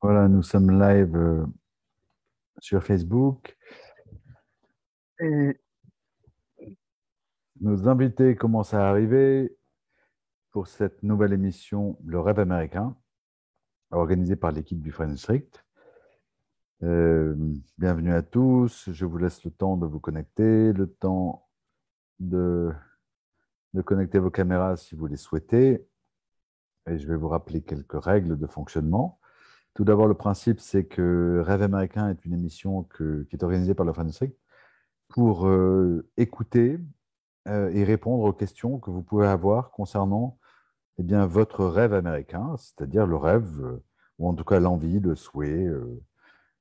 Voilà, nous sommes live euh, sur Facebook. Et nos invités commencent à arriver pour cette nouvelle émission Le rêve américain, organisée par l'équipe du Friend District. Euh, bienvenue à tous. Je vous laisse le temps de vous connecter, le temps de connecter vos caméras si vous les souhaitez. Et je vais vous rappeler quelques règles de fonctionnement. Tout d'abord, le principe, c'est que Rêve américain est une émission qui est organisée par le Friend District pour euh, écouter euh, et répondre aux questions que vous pouvez avoir concernant eh votre rêve américain, c'est-à-dire le rêve, euh, ou en tout cas l'envie, le souhait,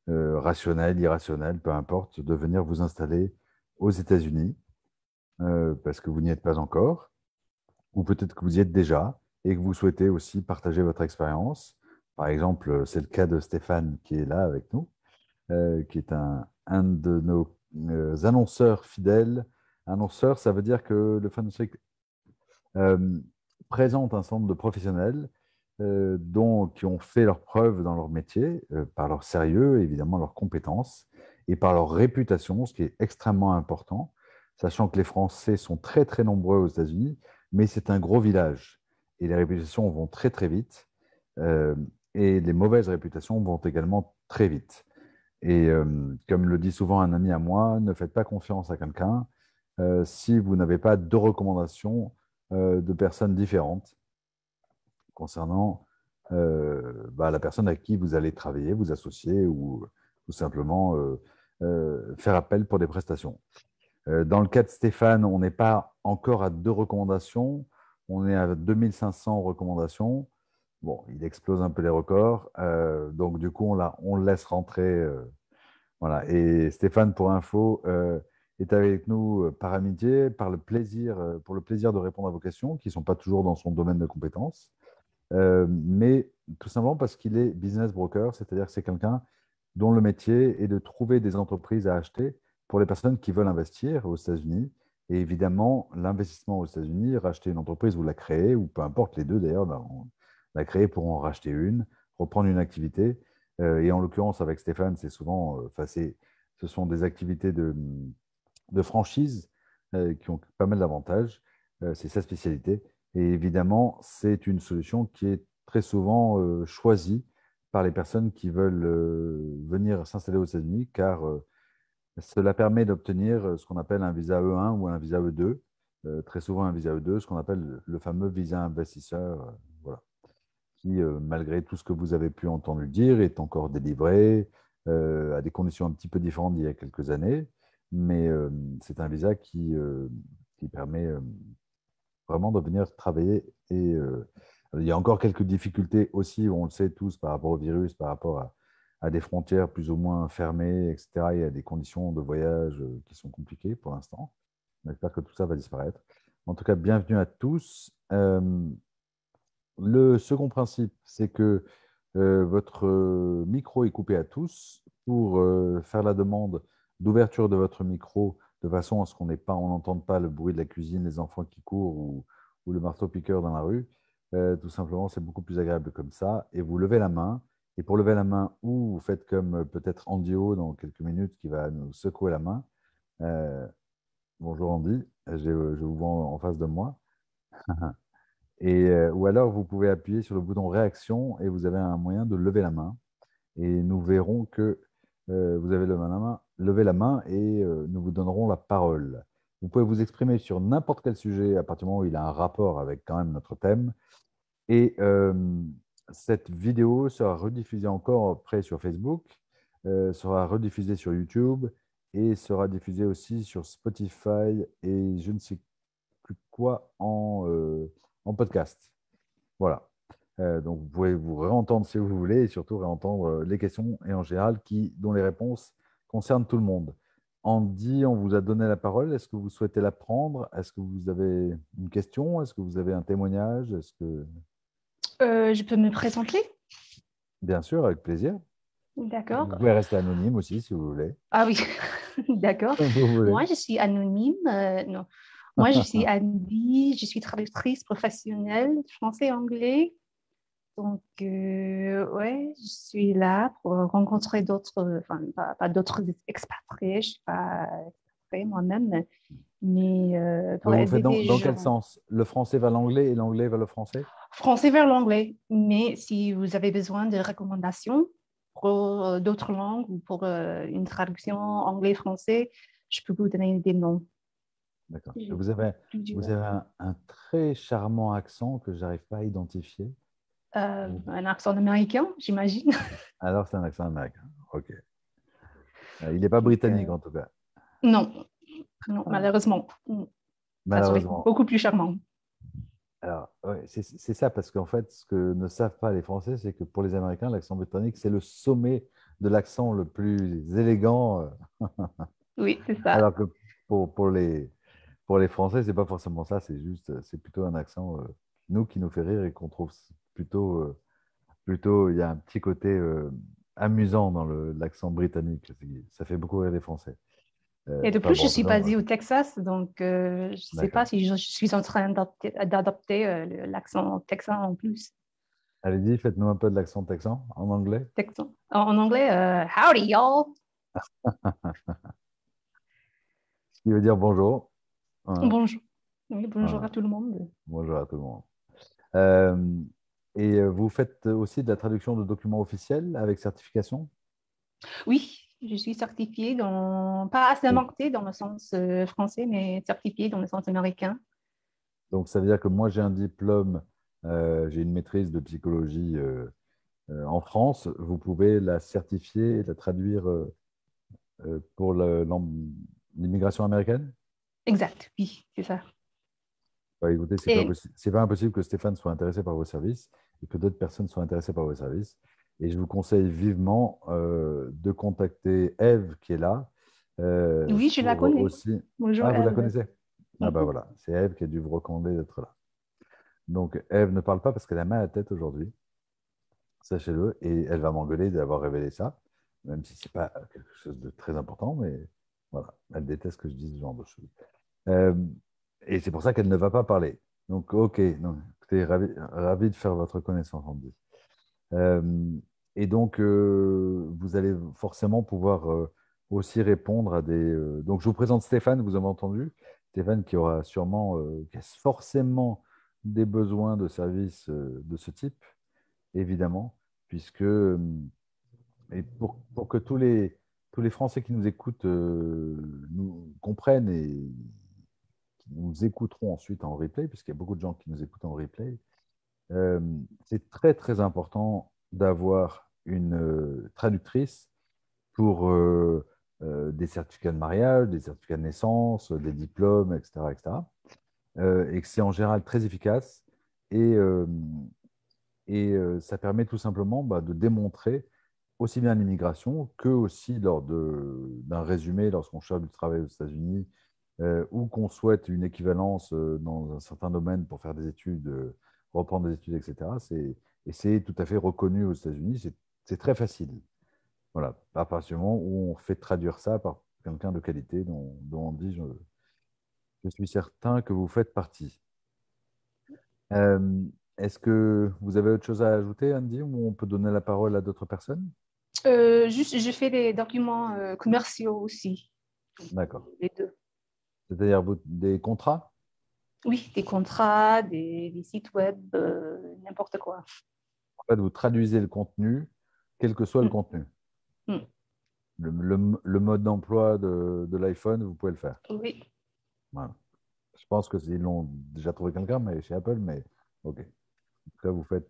rationnel, irrationnel, peu importe, de venir vous installer aux États-Unis, parce que vous n'y êtes pas encore, ou peut-être que vous y êtes déjà, et que vous souhaitez aussi partager votre expérience par exemple, c'est le cas de Stéphane qui est là avec nous, euh, qui est un, de nos euh, annonceurs fidèles. Annonceur, ça veut dire que le Fan euh, présente un centre de professionnels dont, qui ont fait leur preuve dans leur métier, par leur sérieux, évidemment leurs compétences, et par leur réputation, ce qui est extrêmement important, sachant que les Français sont très très nombreux aux États-Unis, mais c'est un gros village, et les réputations vont très très vite et les mauvaises réputations vont également très vite. Et euh, comme le dit souvent un ami à moi, ne faites pas confiance à quelqu'un euh, si vous n'avez pas deux recommandations euh, de personnes différentes concernant bah, la personne à qui vous allez travailler, vous associer ou tout simplement faire appel pour des prestations. dans le cas de Stéphane, on n'est pas encore à deux recommandations, on est à 2500 recommandations. Bon, il explose un peu les records. Euh, donc, du coup, on, on le laisse rentrer. Euh, voilà. Et Stéphane, pour info, euh, est avec nous par amitié, par le plaisir, pour le plaisir de répondre à vos questions, qui ne sont pas toujours dans son domaine de compétences, mais tout simplement parce qu'il est business broker, c'est-à-dire que c'est quelqu'un dont le métier est de trouver des entreprises à acheter pour les personnes qui veulent investir aux États-Unis. Et évidemment, l'investissement aux États-Unis, racheter une entreprise ou la créer, ou peu importe les deux d'ailleurs, la créer pour en racheter une, reprendre une activité. Euh, et en l'occurrence, avec Stéphane, c'est souvent, euh, ce sont des activités de, de franchise euh, qui ont pas mal d'avantages. c'est sa spécialité. Et évidemment, c'est une solution qui est très souvent choisie par les personnes qui veulent venir s'installer aux États-Unis, car cela permet d'obtenir ce qu'on appelle un visa E1 ou un visa E2, très souvent un visa E2, ce qu'on appelle le fameux visa investisseur. Euh, malgré tout ce que vous avez pu entendre dire, est encore délivré euh, à des conditions un petit peu différentes d'il y a quelques années. Mais euh, c'est un visa qui, permet vraiment de venir travailler. Et il y a encore quelques difficultés aussi, on le sait tous, par rapport au virus, par rapport à, à des frontières plus ou moins fermées, etc. Il y a des conditions de voyage qui sont compliquées pour l'instant. J'espère que tout ça va disparaître. En tout cas, bienvenue à tous. Le second principe, c'est que euh, votre euh, micro est coupé à tous pour euh, faire la demande d'ouverture de votre micro de façon à ce qu'on n'entende pas le bruit de la cuisine, les enfants qui courent ou, le marteau-piqueur dans la rue. tout simplement, c'est beaucoup plus agréable comme ça. Et vous levez la main. Et pour lever la main, ou vous faites comme peut-être Andy O dans quelques minutes qui va nous secouer la main. bonjour Andy, je vous vois en face de moi. Et, euh, ou alors, vous pouvez appuyer sur le bouton réaction et vous avez un moyen de lever la main. Et nous verrons que euh, vous avez levé la main, levé la main et euh, nous vous donnerons la parole. Vous pouvez vous exprimer sur n'importe quel sujet à partir du moment où il a un rapport avec quand même notre thème. Et cette vidéo sera rediffusée encore après sur Facebook, sera rediffusée sur YouTube et sera diffusée aussi sur Spotify et je ne sais plus quoi en en podcast. Voilà. Euh, donc, vous pouvez vous réentendre si vous voulez et surtout réentendre euh, les questions et en général qui, dont les réponses concernent tout le monde. Andy, on vous a donné la parole. Est-ce que vous souhaitez la prendre? Est-ce que vous avez une question? Est-ce que vous avez un témoignage? Est-ce que euh, je peux me présenter? Bien sûr, avec plaisir. D'accord. Vous pouvez rester anonyme aussi si vous voulez. Ah oui, d'accord. Moi, je suis anonyme. non. Moi, je suis Andy, je suis traductrice professionnelle français-anglais. Donc, ouais, je suis là pour rencontrer d'autres, enfin, pas, d'autres expatriés, je ne suis pas expatriée moi-même, mais pour aider dans, dans quel sens? Le français vers l'anglais et l'anglais vers le français? Français vers l'anglais, mais si vous avez besoin de recommandations pour d'autres langues ou pour une traduction anglais-français, je peux vous donner des noms. D'accord. Vous avez, vous avez un, très charmant accent que je n'arrive pas à identifier. Euh, un accent américain, j'imagine. Alors, c'est un accent américain. OK. Euh, il n'est pas britannique, en tout cas. Non, non ah. malheureusement. Malheureusement. Beaucoup plus charmant. Alors, c'est ça, parce qu'en fait, ce que ne savent pas les Français, c'est que pour les Américains, l'accent britannique, c'est le sommet de l'accent le plus élégant. oui, c'est ça. Alors que pour, pour, les, pour les Français, c'est pas forcément ça, c'est juste, c'est plutôt un accent, euh, nous, qui nous fait rire et qu'on trouve plutôt, euh, plutôt, il y a un petit côté euh, amusant dans l'accent britannique. Ça fait beaucoup rire les Français. et de plus, je suis basée au Texas, donc je ne sais pas si je, suis en train d'adopter l'accent texan en plus. Allez-y, faites-nous un peu de l'accent texan en anglais. Texan. En, anglais, howdy y'all. Ce qui veut dire bonjour. Bonjour. bonjour à tout le monde. Bonjour à tout le monde. Euh, et euh, vous faites aussi de la traduction de documents officiels avec certification? Oui, je suis certifiée dans, pas assermentée dans le sens euh, français, mais certifiée dans le sens américain. Donc, ça veut dire que moi, j'ai un diplôme, j'ai une maîtrise de psychologie en France. Vous pouvez la certifier et la traduire pour l'immigration américaine? Exact, oui, c'est ça. Bah, écoutez, ce n'est pas, impossible que Stéphane soit intéressé par vos services et que d'autres personnes soient intéressées par vos services. Et je vous conseille vivement euh, de contacter Eve qui est là. Euh, oui, je la connais. Bonjour, ah, vous la connaissez? Ah, bah voilà, c'est Eve qui a dû vous recommander d'être là. Donc, Eve ne parle pas parce qu'elle a mal à la tête aujourd'hui. Sachez-le. Et elle va m'engueuler d'avoir révélé ça, même si ce n'est pas quelque chose de très important, mais voilà, elle déteste que je dise ce genre de choses. Euh, et c'est pour ça qu'elle ne va pas parler. Donc, OK, donc, écoutez, ravi, de faire votre connaissance, Andy. Euh, et donc, euh, vous allez forcément pouvoir aussi répondre à des. donc, je vous présente Stéphane, vous avez entendu. Stéphane qui aura sûrement, qui a forcément des besoins de services de ce type, évidemment, puisque. et pour, pour que tous les, tous les Français qui nous écoutent nous comprennent et nous écouterons ensuite en replay, puisqu'il y a beaucoup de gens qui nous écoutent en replay, euh, c'est très très important d'avoir une euh, traductrice pour euh, des certificats de mariage, des certificats de naissance, des diplômes, etc. etc. et que c'est en général très efficace et, et ça permet tout simplement bah, de démontrer aussi bien l'immigration que aussi lors d'un résumé lorsqu'on cherche du travail aux États-Unis euh, ou qu'on souhaite une équivalence euh, dans un certain domaine pour faire des études, euh, reprendre des études, etc. Et c'est tout à fait reconnu aux États-Unis. C'est très facile. Voilà, à partir du moment où on fait traduire ça par quelqu'un de qualité dont, on dit je, je, suis certain que vous faites partie. Est-ce que vous avez autre chose à ajouter, Andy, ou on peut donner la parole à d'autres personnes? Juste, je fais des documents commerciaux aussi. D'accord. Les deux. C'est-à-dire des contrats? Oui, des contrats, des, sites web, euh, n'importe quoi. En fait, vous traduisez le contenu, quel que soit le mm. contenu. Mm. Le, mode d'emploi de, l'iPhone, vous pouvez le faire. Oui. Voilà. Je pense qu'ils l'ont déjà trouvé quelqu'un mais chez Apple, mais OK. En tout cas, vous faites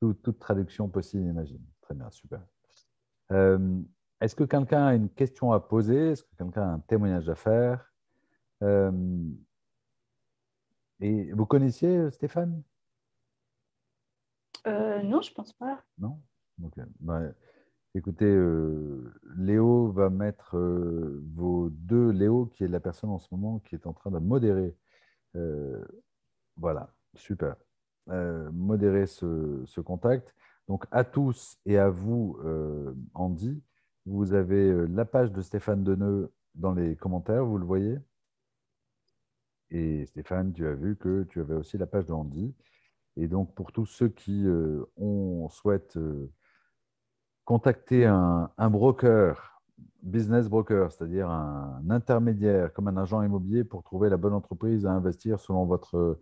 toute traduction possible, imagine. Très bien, super. Euh, est-ce que quelqu'un a une question à poser? Est-ce que quelqu'un a un témoignage à faire? Euh, et vous connaissiez euh, Stéphane? Euh, Non, je pense pas. Non? Bah, Écoutez, Léo va mettre vos deux, Léo qui est la personne en ce moment qui est en train de modérer. voilà, super. modérer ce, ce, contact. Donc à tous et à vous, Andy, vous avez la page de Stéphane Deneux dans les commentaires, vous le voyez? Et Stéphane, tu as vu que tu avais aussi la page de Andy. Et donc, pour tous ceux qui euh, ont, souhaitent euh, contacter un, broker, business broker, c'est-à-dire un, intermédiaire comme un agent immobilier pour trouver la bonne entreprise à investir selon votre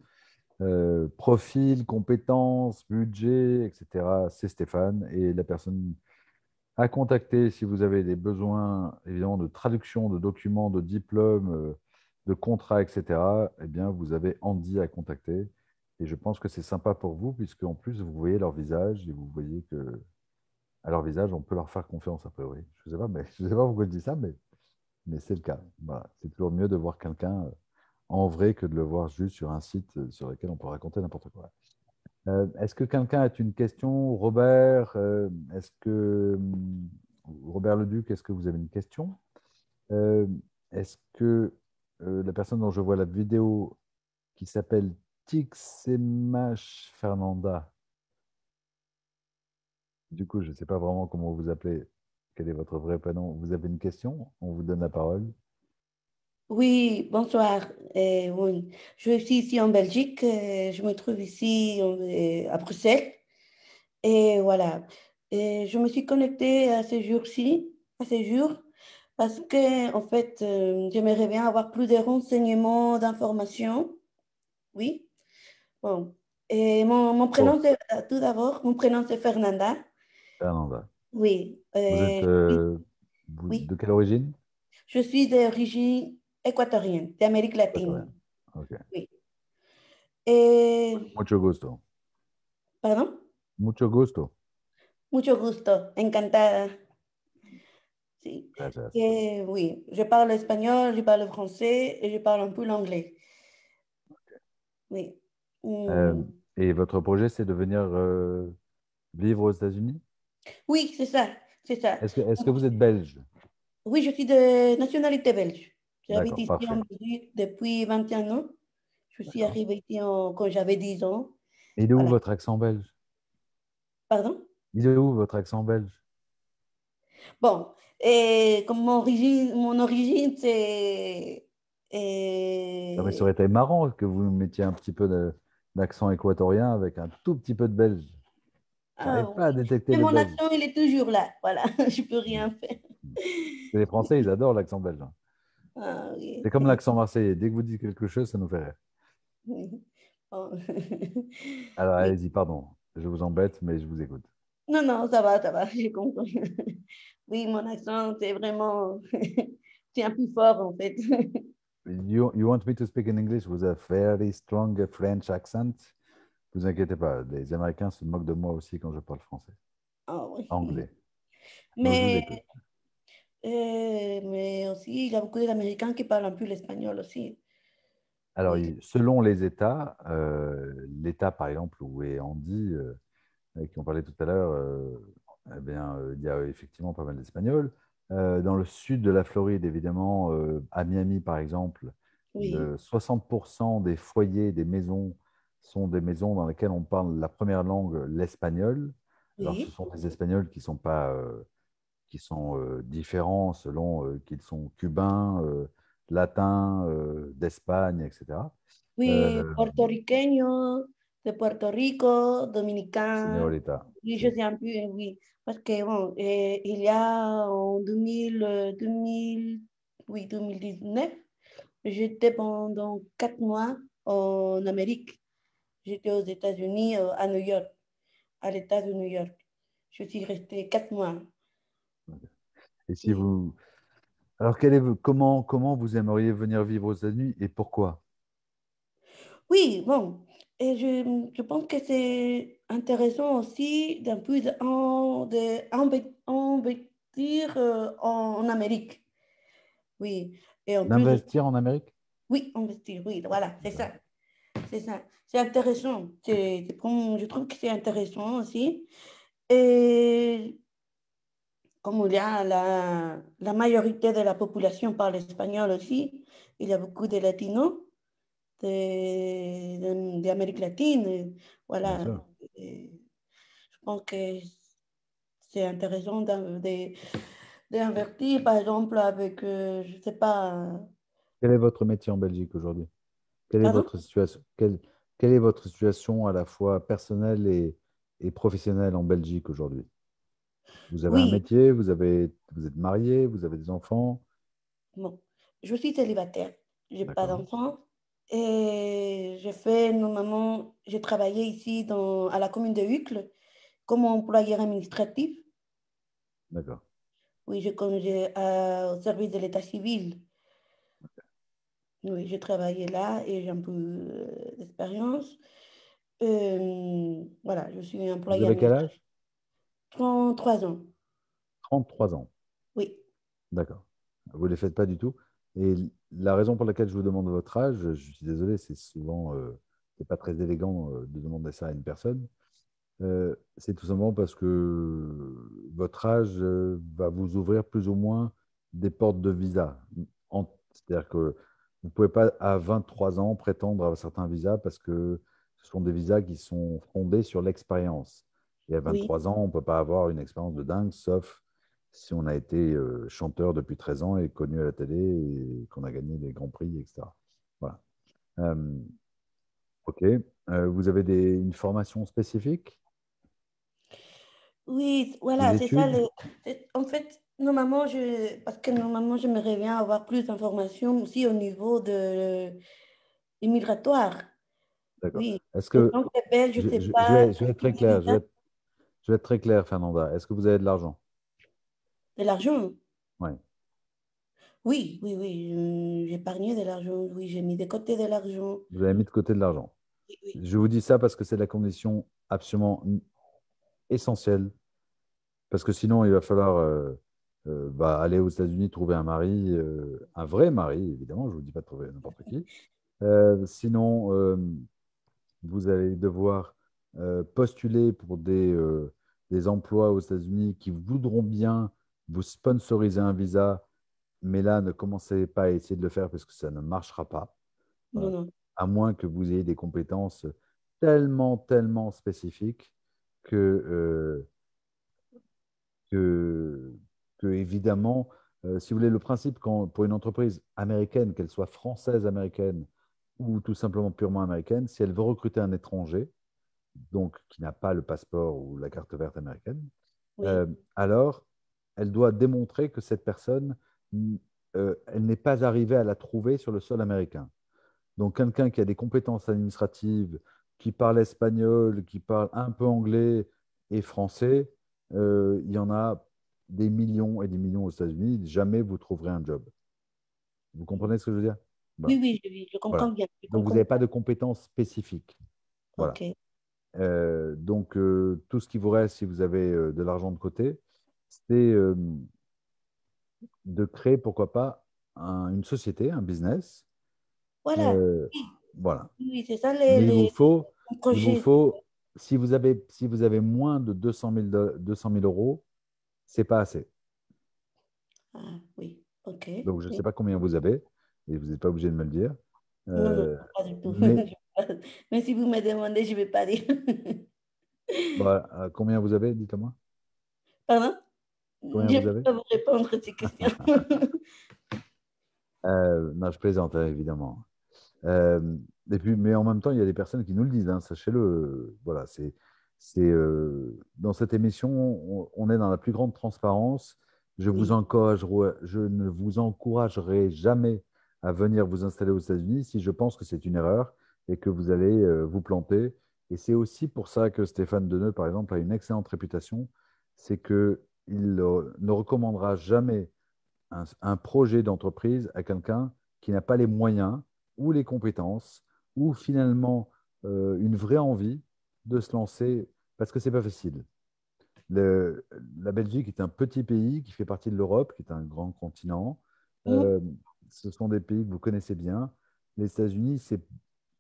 euh, profil, compétences, budget, etc., c'est Stéphane. Et la personne à contacter si vous avez des besoins, évidemment, de traduction de documents, de diplômes, de contrats, etc., eh bien, vous avez Andy à contacter. Et je pense que c'est sympa pour vous, puisque en plus, vous voyez leur visage et vous voyez que à leur visage, on peut leur faire confiance, a priori. Je ne sais pas, mais je sais pas pourquoi je dis ça, mais, mais c'est le cas. C'est toujours mieux de voir quelqu'un euh, en vrai que de le voir juste sur un site euh, sur lequel on peut raconter n'importe quoi. Euh, est-ce que quelqu'un a une question? Robert, est-ce que hum, Robert Leduc, est-ce que vous avez une question? Est-ce que la personne dont je vois la vidéo qui s'appelle Tixemash Fernanda. Du coup, je ne sais pas vraiment comment vous appelez. Quel est votre vrai prénom Vous avez une question? On vous donne la parole. Oui, bonsoir. Euh, oui. Je suis ici en Belgique. Euh, je me trouve ici euh, à Bruxelles. Et voilà. Je me suis connectée à ce jour-ci, à ces jours, parce que, en fait, j'aimerais bien avoir plus de renseignements, d'informations. Oui. Bon. Et mon, mon prénom, c'est, euh, tout d'abord, mon prénom, c'est Fernanda. Fernanda. Oui. vous êtes euh, oui. de quelle origine? Je suis d'origine équatorienne, d'Amérique latine. Ok. Oui. Et... Mucho gusto. Pardon? Mucho gusto. Mucho gusto, encantada. Et, oui, je parle espagnol, je parle français et je parle un peu l'anglais. Oui. Euh, hmm. et votre projet, c'est de venir euh, vivre aux États-Unis? Oui, c'est ça. C'est ça. Est-ce que, est que, vous êtes belge? Oui, je suis de nationalité belge. J'habite ici en Belgique depuis 21 ans. Je suis arrivée ici quand j'avais 10 ans. Et il est où votre accent belge? Pardon? Il est où votre accent belge? Bon, et comme mon origine, mon origine c'est. Et... mais ça aurait été marrant que vous mettiez un petit peu de, accent équatorien avec un tout petit peu de belge. Ah, pas à détecter Mais mon accent, il est toujours là. Voilà, je peux rien faire. Les Français, ils adorent l'accent belge. Hein. Ah, C'est comme l'accent marseillais. Dès que vous dites quelque chose, ça nous fait rire. Alors, allez-y, pardon. Je vous embête, mais je vous écoute. Non, non, ça va, ça va, j'ai compris. Oui, mon accent, c'est vraiment... c'est un peu fort, en fait. You, you want me to speak in English with a very strong French accent? Vous inquiétez pas, les Américains se moquent de moi aussi quand je parle français. Oh, oui. Anglais. Mais, euh, mais aussi, il y a beaucoup d'Américains qui parlent un peu l'espagnol aussi. Alors, selon les États, euh, l'État, par exemple, où est Andy, euh, qui on parlait tout à l'heure, euh, eh bien, il y a effectivement pas mal d'Espagnols. Euh, dans le sud de la Floride, évidemment, euh, à Miami par exemple, 60% des foyers, des maisons sont des maisons dans lesquelles on parle la première langue, l'espagnol. Alors, ce sont des Espagnols qui sont, pas, euh, qui sont différents selon qu'ils sont cubains, latins, d'Espagne, etc. Oui, portoricanos, de Puerto Rico, dominicains. Señorita. Oui, je sais un peu, oui. Parce que, bon, eh, il y a en 2000, 2000, oui, 2019, j'étais pendant quatre mois en Amérique. J'étais aux États-Unis, à New York, à l'État de New York. Je suis restée quatre mois. Et si vous. Alors, quel est, comment, comment vous aimeriez venir vivre aux États-Unis et pourquoi? Oui, bon, et je, je pense que c'est intéressant aussi d'un peu d'investir euh, en, Amérique. Oui. D'investir en Amérique? Oui, investir, oui, voilà, c'est ça. C'est ça. C'est intéressant. je trouve que c'est intéressant aussi. Et comme il y a la, la majorité de la population parle espagnol aussi, il y a beaucoup de latinos d'Amérique latine. Voilà. je pense que c'est intéressant d'invertir, par exemple, avec, euh, je ne sais pas. Quel est votre métier en Belgique aujourd'hui? Quelle est votre situation quelle, quelle est votre situation à la fois personnelle et, et professionnelle en Belgique aujourd'hui? Vous avez un métier, vous, avez, vous êtes marié, vous avez des enfants Bon, je suis célibataire, je n'ai pas d'enfants. Et je fais normalement, j'ai travaillé ici dans, à la commune de Hucle comme employeur administratif. D'accord. Oui, je connais au service de l'état civil. Oui, j'ai travaillé là et j'ai un peu euh, d'expérience. Euh, voilà, je suis employé. Vous avez quel âge 33 ans. 33 ans Oui. D'accord. Vous ne les faites pas du tout? Et la raison pour laquelle je vous demande votre âge, je suis désolé, c'est souvent, euh, c'est pas très élégant de demander ça à une personne. c'est tout simplement parce que votre âge va vous ouvrir plus ou moins des portes de visa. C'est-à-dire que vous ne pouvez pas, à 23 ans, prétendre à certains visas parce que ce sont des visas qui sont fondés sur l'expérience. Et à 23 ans, on ne peut pas avoir une expérience de dingue, sauf si on a été euh, chanteur depuis 13 ans et connu à la télé et qu'on a gagné des grands prix, etc. Voilà. Euh, ok. Euh, vous avez des, une formation spécifique? Oui, voilà, c'est ça. En fait, Normalement, je, parce que normalement, j'aimerais bien avoir plus d'informations aussi au niveau de immigratoire. D'accord. Oui. Est-ce que je, je, pas, je, vais, être très clair. Je vais être, très clair, Fernanda. Est-ce que vous avez de l'argent? De l'argent Oui. Oui, oui, oui. J'ai épargné de l'argent. Oui, j'ai mis de côté de l'argent. Vous avez mis de côté de l'argent. Je vous dis ça parce que c'est la condition absolument essentielle. Parce que sinon, il va falloir. Euh, euh, bah, aller aux États-Unis trouver un mari, euh, un vrai mari, évidemment, je ne vous dis pas de trouver n'importe qui. Sinon, vous allez devoir postuler pour des, des emplois aux États-Unis qui voudront bien vous sponsoriser un visa, mais là, ne commencez pas à essayer de le faire parce que ça ne marchera pas. À moins que vous ayez des compétences tellement, tellement spécifiques que, que que, évidemment, euh, si vous voulez, le principe quand, pour une entreprise américaine, qu'elle soit française américaine ou tout simplement purement américaine, si elle veut recruter un étranger, donc qui n'a pas le passeport ou la carte verte américaine, euh, alors elle doit démontrer que cette personne, euh, elle n'est pas arrivée à la trouver sur le sol américain. Donc quelqu'un qui a des compétences administratives, qui parle espagnol, qui parle un peu anglais et français, il y en a des millions et des millions aux États-Unis, jamais vous trouverez un job. Vous comprenez ce que je veux dire? Oui, oui, je, comprends bien. donc, vous n'avez pas de compétences spécifiques. Voilà. Euh, donc, euh, tout ce qui vous reste, si vous avez euh, de l'argent de côté, c'est de créer, pourquoi pas, une société, un business. Voilà. Voilà. Oui, c'est ça les, il, vous faut, il vous faut, si vous avez, si vous avez moins de 200 000, 200 000 euros, c'est pas assez. Ah, oui, ok. Donc, je ne sais pas combien vous avez, et vous n'êtes pas obligé de me le dire. non, non, euh, pas du tout. Mais... si vous me demandez, je ne vais pas dire. Euh, combien vous avez, dites-moi Pardon? Je ne peux pas vous répondre à ces questions. euh, non, je plaisante, hein, évidemment. Euh, et puis, mais en même temps, il y a des personnes qui nous le disent, hein, sachez-le. Voilà, c'est c'est euh, dans cette émission, on, est dans la plus grande transparence. Je, vous encourage, je ne vous encouragerai jamais à venir vous installer aux États-Unis si je pense que c'est une erreur et que vous allez euh, vous planter. Et c'est aussi pour ça que Stéphane Deneux, par exemple, a une excellente réputation. C'est qu'il ne recommandera jamais un projet d'entreprise à quelqu'un qui n'a pas les moyens ou les compétences ou finalement euh, une vraie envie de se lancer parce que c'est pas facile. la Belgique est un petit pays qui fait partie de l'Europe, qui est un grand continent. Mmh. Euh, ce sont des pays que vous connaissez bien. Les États-Unis, c'est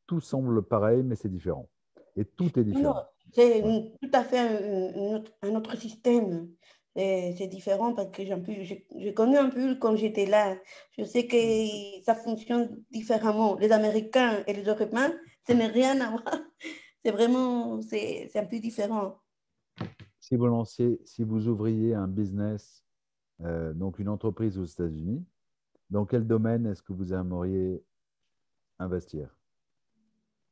tout semble pareil, mais c'est différent. Et tout est différent. C'est tout à fait un, un autre système. C'est différent parce que j'ai connu un peu quand j'étais là. Je sais que mmh. ça fonctionne différemment. Les Américains et les Européens, ce n'est rien à voir c'est vraiment, c'est un peu différent. Si vous lanciez, si vous ouvriez un business, euh, donc une entreprise aux États-Unis, dans quel domaine est-ce que vous aimeriez investir?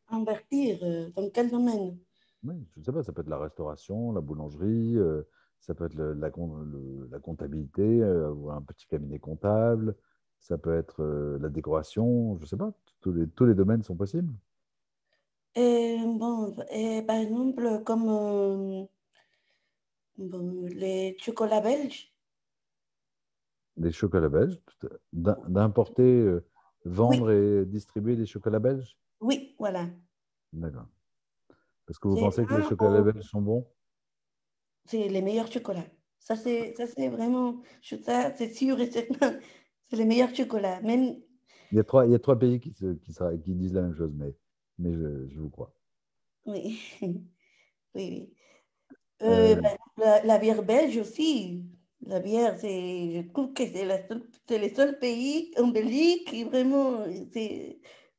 Invertir euh, Dans quel domaine? Oui, je ne sais pas, ça peut être la restauration, la boulangerie, euh, ça peut être la, la, comptabilité, avoir un petit cabinet comptable, ça peut être la décoration, je ne sais pas, tous les, tous les domaines sont possibles. Et, bon, et par exemple, comme les chocolats belges. Les chocolats belges D'importer, euh, vendre et distribuer des chocolats belges? Oui, voilà. D'accord. Parce que vous pensez que les chocolats belges sont bons? C'est les meilleurs chocolats. Ça, c'est vraiment, c'est sûr et certain. C'est les meilleurs chocolats. Même... Il, y a trois, il y a trois pays qui, qui, qui disent la même chose, mais, mais je, je vous crois. Oui, oui, oui. Euh, euh. la, bière belge aussi. La bière, c'est, je trouve que c'est, la c'est le seul pays en Belgique qui vraiment,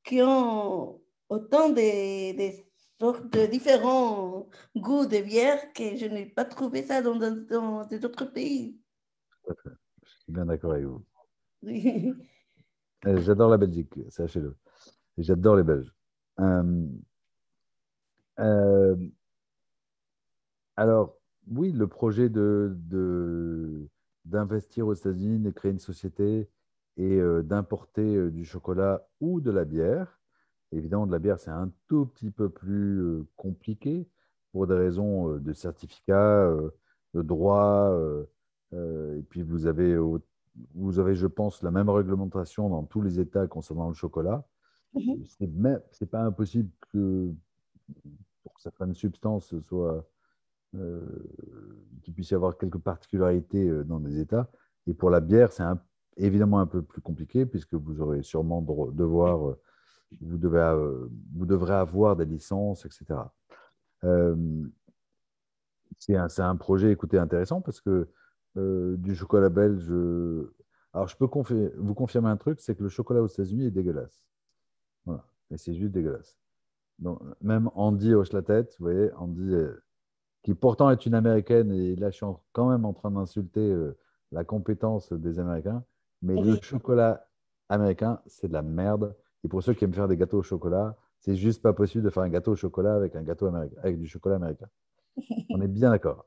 qui ont autant de, sortes de différents goûts de bière que je n'ai pas trouvé ça dans, dans, des autres pays. Je suis bien d'accord avec vous. Euh, j'adore la Belgique, sachez-le. J'adore les Belges. euh, alors, oui, le projet de, d'investir aux États-Unis, de créer une société et euh, d'importer euh, du chocolat ou de la bière. Évidemment, de la bière, c'est un tout petit peu plus euh, compliqué pour des raisons de certificat, de droit. et puis, vous avez, vous avez, je pense, la même réglementation dans tous les États concernant le chocolat. Mm-hmm. Ce n'est pas impossible que pour certaines substances soit euh, qu'il puisse y avoir quelques particularités euh, dans des États. Et pour la bière, c'est évidemment un peu plus compliqué puisque vous aurez sûrement devoir, euh, vous, devez, vous devrez avoir des licences, etc. c'est un, un, projet, écoutez, intéressant parce que du chocolat belge. Alors, je peux vous confirmer un truc, c'est que le chocolat aux États-Unis est dégueulasse. Voilà. Et c'est juste dégueulasse. Donc, même Andy hoche la tête, vous voyez, Andy qui pourtant est une américaine, et là je suis quand même en train d'insulter euh, la compétence des Américains, mais le chocolat américain, c'est de la merde. Et pour ceux qui aiment faire des gâteaux au chocolat, c'est juste pas possible de faire un gâteau au chocolat avec un gâteau américain, avec du chocolat américain. On est bien d'accord.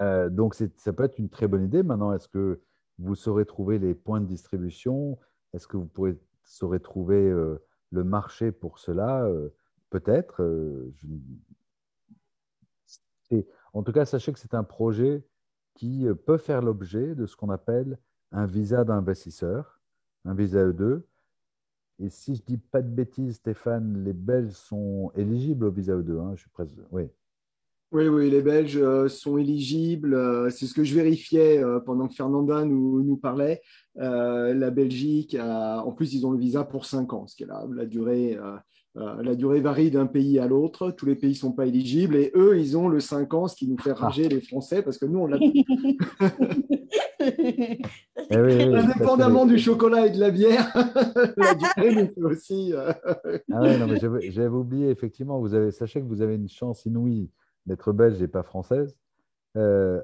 Euh, donc ça peut être une très bonne idée. Maintenant, est-ce que vous saurez trouver les points de distribution? Est-ce que vous pourrez, saurez trouver euh, le marché pour cela? Peut-être. je en tout cas, sachez que c'est un projet qui euh, peut faire l'objet de ce qu'on appelle un visa d'investisseur, un visa E2. Et si je ne dis pas de bêtises, Stéphane, les Belges sont éligibles au visa E2. Hein, je suis presque... oui. Oui, oui, les Belges euh, sont éligibles. Euh, c'est ce que je vérifiais pendant que Fernanda nous, nous parlait. la Belgique, en plus, ils ont le visa pour 5 ans, ce qui est la, la durée euh, la durée varie d'un pays à l'autre. Tous les pays ne sont pas éligibles. Et eux, ils ont le 5 ans, ce qui nous fait rager les Français, parce que nous, on l'a. Eh Indépendamment du chocolat et de la bière, la durée nous fait aussi. Euh, ah ouais, non, mais j'avais oublié, effectivement, vous avez, sachez que vous avez une chance inouïe d'être belge et pas française. Euh,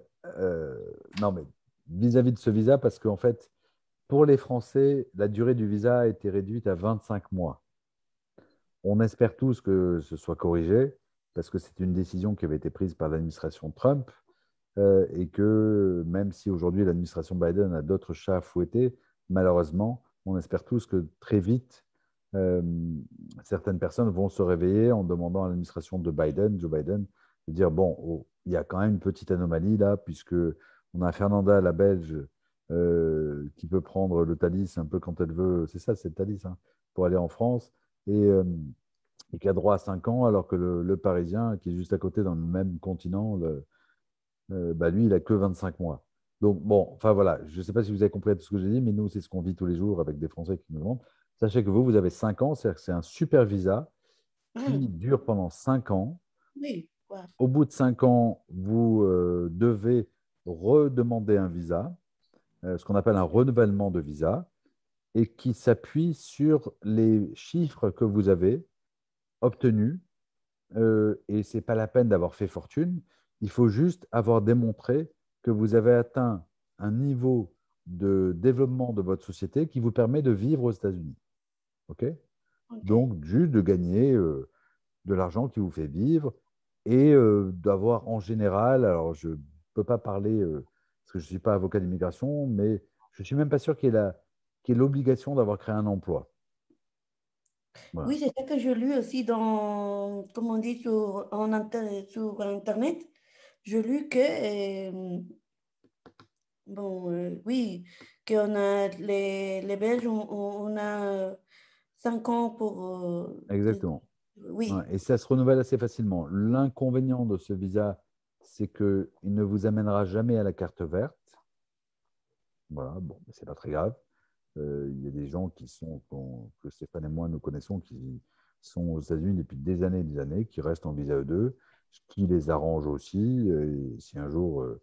non, mais vis-à-vis -vis de ce visa, parce qu'en fait, pour les Français, la durée du visa a été réduite à 25 mois. On espère tous que ce soit corrigé, parce que c'est une décision qui avait été prise par l'administration Trump, et que même si aujourd'hui l'administration Biden a d'autres chats à fouetter, malheureusement, on espère tous que très vite, euh, certaines personnes vont se réveiller en demandant à l'administration de Biden, Joe Biden, de dire, bon, oh, il y a quand même une petite anomalie là, puisque on a Fernanda, la Belge, euh, qui peut prendre le Thalys un peu quand elle veut, c'est ça, c'est le Thalys, hein, pour aller en France. Et, euh, et, qui a droit à 5 ans, alors que le, Parisien, qui est juste à côté dans le même continent, euh, bah lui, il n'a que 25 mois. Donc, bon, enfin voilà, je ne sais pas si vous avez compris tout ce que j'ai dit, mais nous, c'est ce qu'on vit tous les jours avec des Français qui nous demandent. Sachez que vous, vous avez 5 ans, c'est-à-dire que c'est un super visa qui mmh. dure pendant 5 ans. Oui. Au bout de 5 ans, vous euh, devez redemander un visa, ce qu'on appelle un renouvellement de visa et qui s'appuie sur les chiffres que vous avez obtenus. Euh, et ce n'est pas la peine d'avoir fait fortune. Il faut juste avoir démontré que vous avez atteint un niveau de développement de votre société qui vous permet de vivre aux États-Unis. OK? Donc, juste de gagner euh, de l'argent qui vous fait vivre et euh, d'avoir en général, alors je ne peux pas parler, euh, parce que je ne suis pas avocat d'immigration, mais je ne suis même pas sûr qu'il y ait l'obligation d'avoir créé un emploi. Oui, c'est ça que j'ai lu aussi dans, comme on dit, sur, en sur Internet. J'ai lu que, bon, oui, qu'on a, les, les Belges, on, a cinq ans pour... Exactement. Oui. et ça se renouvelle assez facilement. L'inconvénient de ce visa, c'est qu'il ne vous amènera jamais à la carte verte. Voilà, bon, c'est pas très grave. Euh, il y a des gens qui sont, que Stéphane et moi nous connaissons, qui sont aux États-Unis depuis des années et des années, qui restent en visa E2, ce qui les arrange aussi. Et si un jour, euh,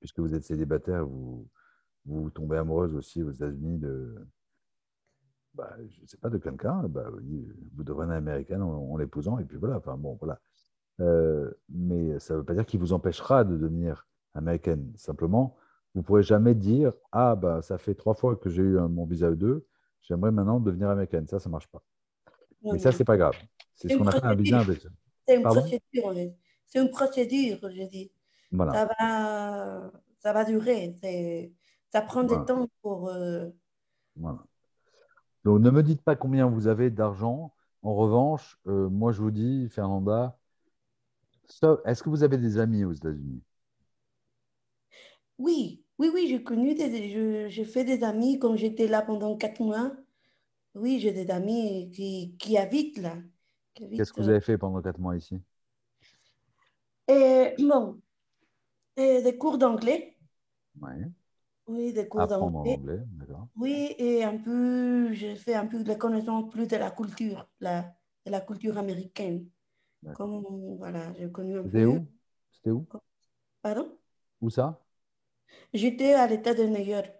puisque vous êtes célibataire, vous, vous tombez amoureuse aussi aux États-Unis de, bah, je ne sais pas, de quelqu'un, bah, vous devenez américaine en, en l'épousant, et puis voilà, enfin bon, voilà. Euh, mais ça ne veut pas dire qu'il vous empêchera de devenir américaine. Simplement, vous ne pourrez jamais dire Ah, bah, ça fait trois fois que j'ai eu mon visa E2, j'aimerais maintenant devenir américaine. Ça, ça ne marche pas. mais ça, ce n'est pas grave. C'est ce qu'on appelle un visa C'est une procédure, c'est une procédure, je dis. Voilà. Ça, va, ça va durer. Ça prend du temps pour. Euh, voilà. Donc, ne me dites pas combien vous avez d'argent. En revanche, euh, moi, je vous dis, Fernanda, est-ce que vous avez des amis aux États-Unis? Oui, oui, oui, j'ai connu, des, j'ai fait des amis quand j'étais là pendant quatre mois. Oui, j'ai des amis qui, qui habitent là. Qu'est-ce que vous avez fait pendant quatre mois ici? Et, Bon, des cours d'anglais. Ouais. Oui, des cours d'anglais. Oui, et un peu, j'ai fait un peu de connaissance plus de la culture, la, de la culture américaine. Comme, voilà, j'ai connu un C'était où? C'était où? Pardon? Où ça? J'étais à l'État de New York.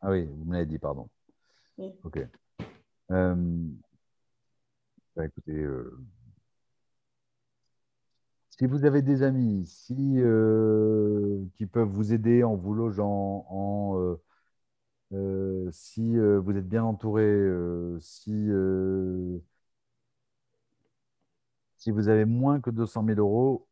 Ah oui, vous me l'avez dit, pardon. Oui. Ok. Euh, bah, écoutez, euh, si vous avez des amis si, euh, qui peuvent vous aider en vous logeant, en, euh, euh, si vous êtes bien entouré, si, si vous avez moins que 200 000 euros,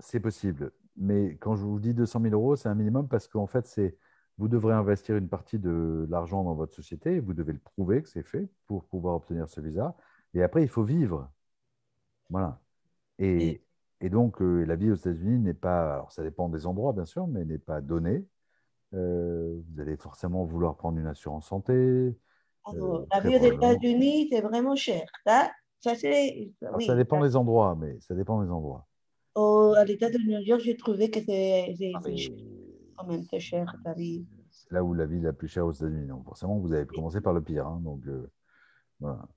c'est possible. Mais quand je vous dis 200 000 euros, c'est un minimum parce qu'en fait, c'est vous devrez investir une partie de l'argent dans votre société vous devez le prouver que c'est fait pour pouvoir obtenir ce visa. Et après, il faut vivre. Voilà. Et, et donc, euh, la vie aux États-Unis n'est pas, alors ça dépend des endroits bien sûr, mais n'est pas donnée. Euh, vous allez forcément vouloir prendre une assurance santé. Euh, la vie aux États-Unis, c'est vraiment cher. Ça, ça, ça dépend des endroits, mais ça dépend des endroits. à l'État de New York, j'ai trouvé que c'est ah, quand même très cher, la vie. C'est là où la vie la plus chère aux États-Unis. Donc, forcément, vous avez commencé par le pire. Hein, donc, voilà.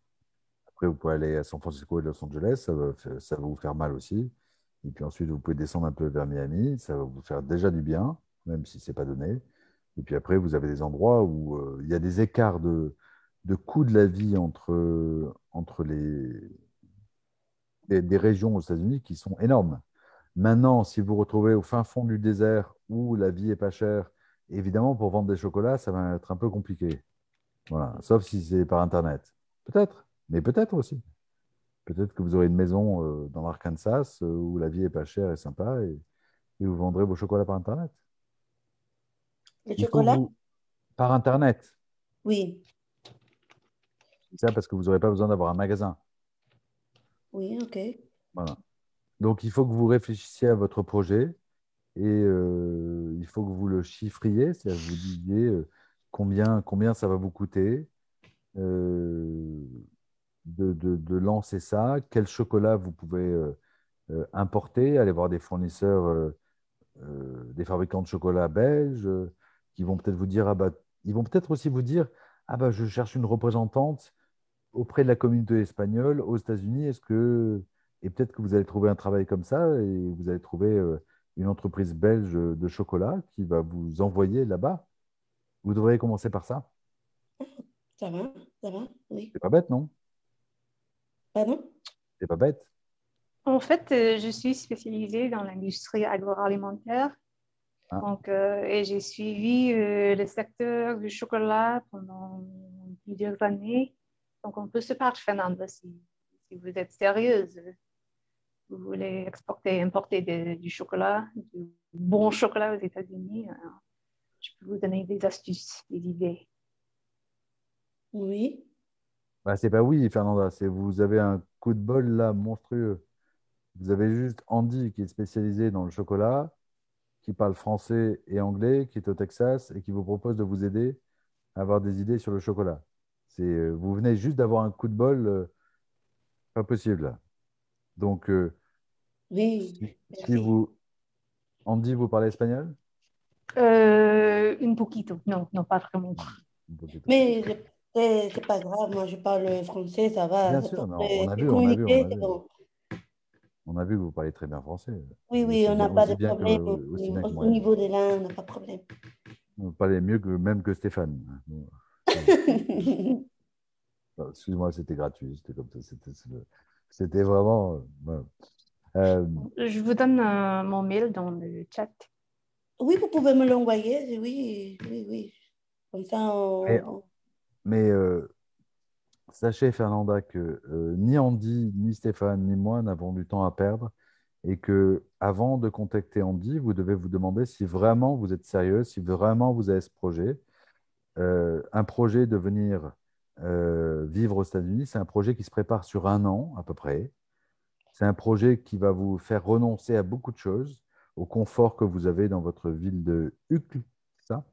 Après, vous pouvez aller à San Francisco et Los Angeles, ça va, ça va vous faire mal aussi. Et puis ensuite, vous pouvez descendre un peu vers Miami. Ça va vous faire déjà du bien, même si ce n'est pas donné. Et puis après, vous avez des endroits où euh, il y a des écarts de, de coût de la vie entre, entre les, des, régions aux États-Unis qui sont énormes. Maintenant, si vous vous retrouvez au fin fond du désert où la vie est pas chère, évidemment, pour vendre des chocolats, ça va être un peu compliqué. Voilà. Sauf si c'est par Internet. Peut-être, mais peut-être aussi. Peut-être que vous aurez une maison euh, dans l'Arkansas euh, où la vie est pas chère et sympa et, vous vendrez vos chocolats par Internet. Les chocolats Par Internet. Oui. C'est ça parce que vous n'aurez pas besoin d'avoir un magasin. Oui, ok. Voilà. Donc, il faut que vous réfléchissiez à votre projet et euh, il faut que vous le chiffriez, c'est-à-dire que vous disiez combien, combien ça va vous coûter de, lancer ça Quel chocolat vous pouvez euh, euh, importer Aller voir des fournisseurs, euh, des fabricants de chocolat belges qui vont peut-être vous dire, ah bah, ils vont peut-être aussi vous dire, ah bah, je cherche une représentante auprès de la communauté espagnole aux États-Unis. Est-ce que et peut-être que vous allez trouver un travail comme ça et vous allez trouver une entreprise belge de chocolat qui va vous envoyer là-bas. Vous devriez commencer par ça. Ça va, ça va, oui. C'est pas bête, non? Pardon? C'est pas bête. En fait, euh, je suis spécialisée dans l'industrie agroalimentaire. Ah. Donc, euh, et j'ai suivi euh, le secteur du chocolat pendant plusieurs années. Donc, on peut se parler, Fernanda, si, si vous êtes sérieuse. Vous voulez exporter, importer du chocolat, du bon chocolat aux États-Unis. Je peux vous donner des astuces, des idées. Oui. Bah, c'est pas oui, Fernanda, c'est vous avez un coup de bol là monstrueux. Vous avez juste Andy qui est spécialisé dans le chocolat, qui parle français et anglais, qui est au Texas et qui vous propose de vous aider à avoir des idées sur le chocolat. C'est, euh, vous venez juste d'avoir un coup de bol, euh, pas possible. Là. Donc, euh, oui, si, vous, Andy, vous parlez espagnol? Euh, Un poquito, non, non, pas vraiment. Mais c'est pas grave, moi je parle français, ça va. Bien sûr, on, a vu, on, a vu, on, a vu. on a vu que vous parlez très bien français. Oui, oui, on n'a pas de problème. au, niveau de là, on n'a pas de problème. Vous parlez mieux que même que Stéphane. Excuse-moi, c'était gratuit. C'était comme ça. C'était vraiment. Euh, euh, Je vous donne euh, mon mail dans le chat. Oui, vous pouvez me l'envoyer. Oui, oui, oui. Comme ça, on... Mais euh, sachez, Fernanda, que euh, ni Andy, ni Stéphane, ni moi n'avons du temps à perdre et que avant de contacter Andy, vous devez vous demander si vraiment vous êtes sérieux, si vraiment vous avez ce projet. Euh, un projet de venir vivre aux États-Unis, c'est un projet qui se prépare sur un an à peu près. C'est un projet qui va vous faire renoncer à beaucoup de choses, au confort que vous avez dans votre ville de Hucle, ça?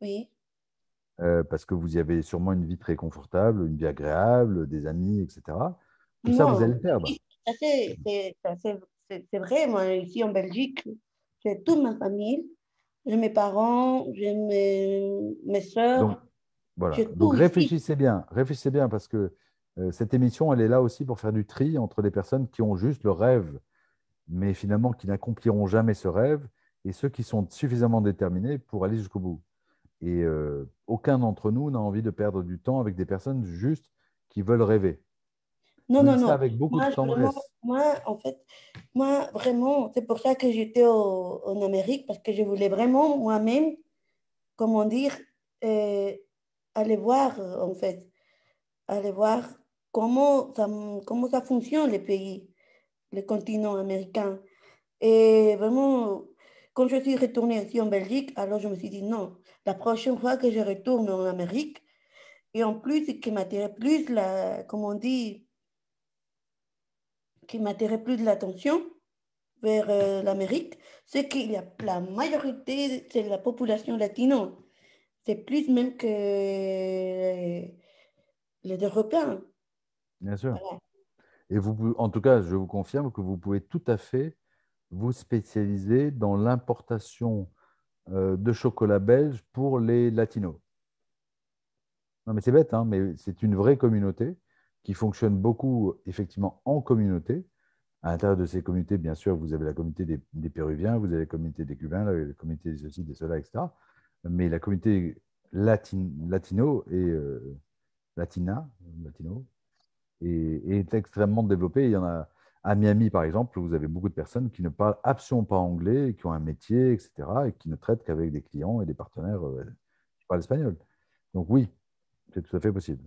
Oui. Euh, parce que vous y avez sûrement une vie très confortable, une vie agréable, des amis, etc. Tout ça, vous allez le perdre. C'est vrai, moi, ici en Belgique, j'ai toute ma famille, j'ai mes parents, j'ai mes, mes soeurs. Donc, voilà. Donc réfléchissez bien, réfléchissez bien, parce que euh, cette émission, elle est là aussi pour faire du tri entre les personnes qui ont juste le rêve, mais finalement qui n'accompliront jamais ce rêve, et ceux qui sont suffisamment déterminés pour aller jusqu'au bout. Et euh, aucun d'entre nous n'a envie de perdre du temps avec des personnes juste qui veulent rêver. Non, non, non. Avec beaucoup moi, de tendresse. moi, en fait, moi, vraiment, c'est pour ça que j'étais en Amérique, parce que je voulais vraiment moi-même, comment dire, euh, aller voir, en fait, aller voir comment ça, comment ça fonctionne, les pays, le continent américain. Et vraiment, quand je suis retournée ici en Belgique, alors je me suis dit non, la prochaine fois que je retourne en Amérique, et en plus, ce qui m'attirait plus, la, comme on dit, qui m'attirait plus de l'attention vers euh, l'Amérique, c'est qu'il y a la majorité, c'est la population latino. C'est plus même que les Européens. Bien sûr. Et vous, en tout cas, je vous confirme que vous pouvez tout à fait vous spécialiser dans l'importation de chocolat belge pour les latinos. Non, mais c'est bête, hein, mais c'est une vraie communauté qui fonctionne beaucoup effectivement en communauté. À l'intérieur de ces communautés, bien sûr, vous avez la communauté des, Péruviens, vous avez la communauté des Cubains, la communauté des ceci, des cela, etc. Mais la communauté latino et euh, latina, latino, est, est, extrêmement développée. Il y en a à Miami, par exemple, vous avez beaucoup de personnes qui ne parlent absolument pas anglais, qui ont un métier, etc., et qui ne traitent qu'avec des clients et des partenaires euh, qui parlent espagnol. Donc oui, c'est tout à fait possible.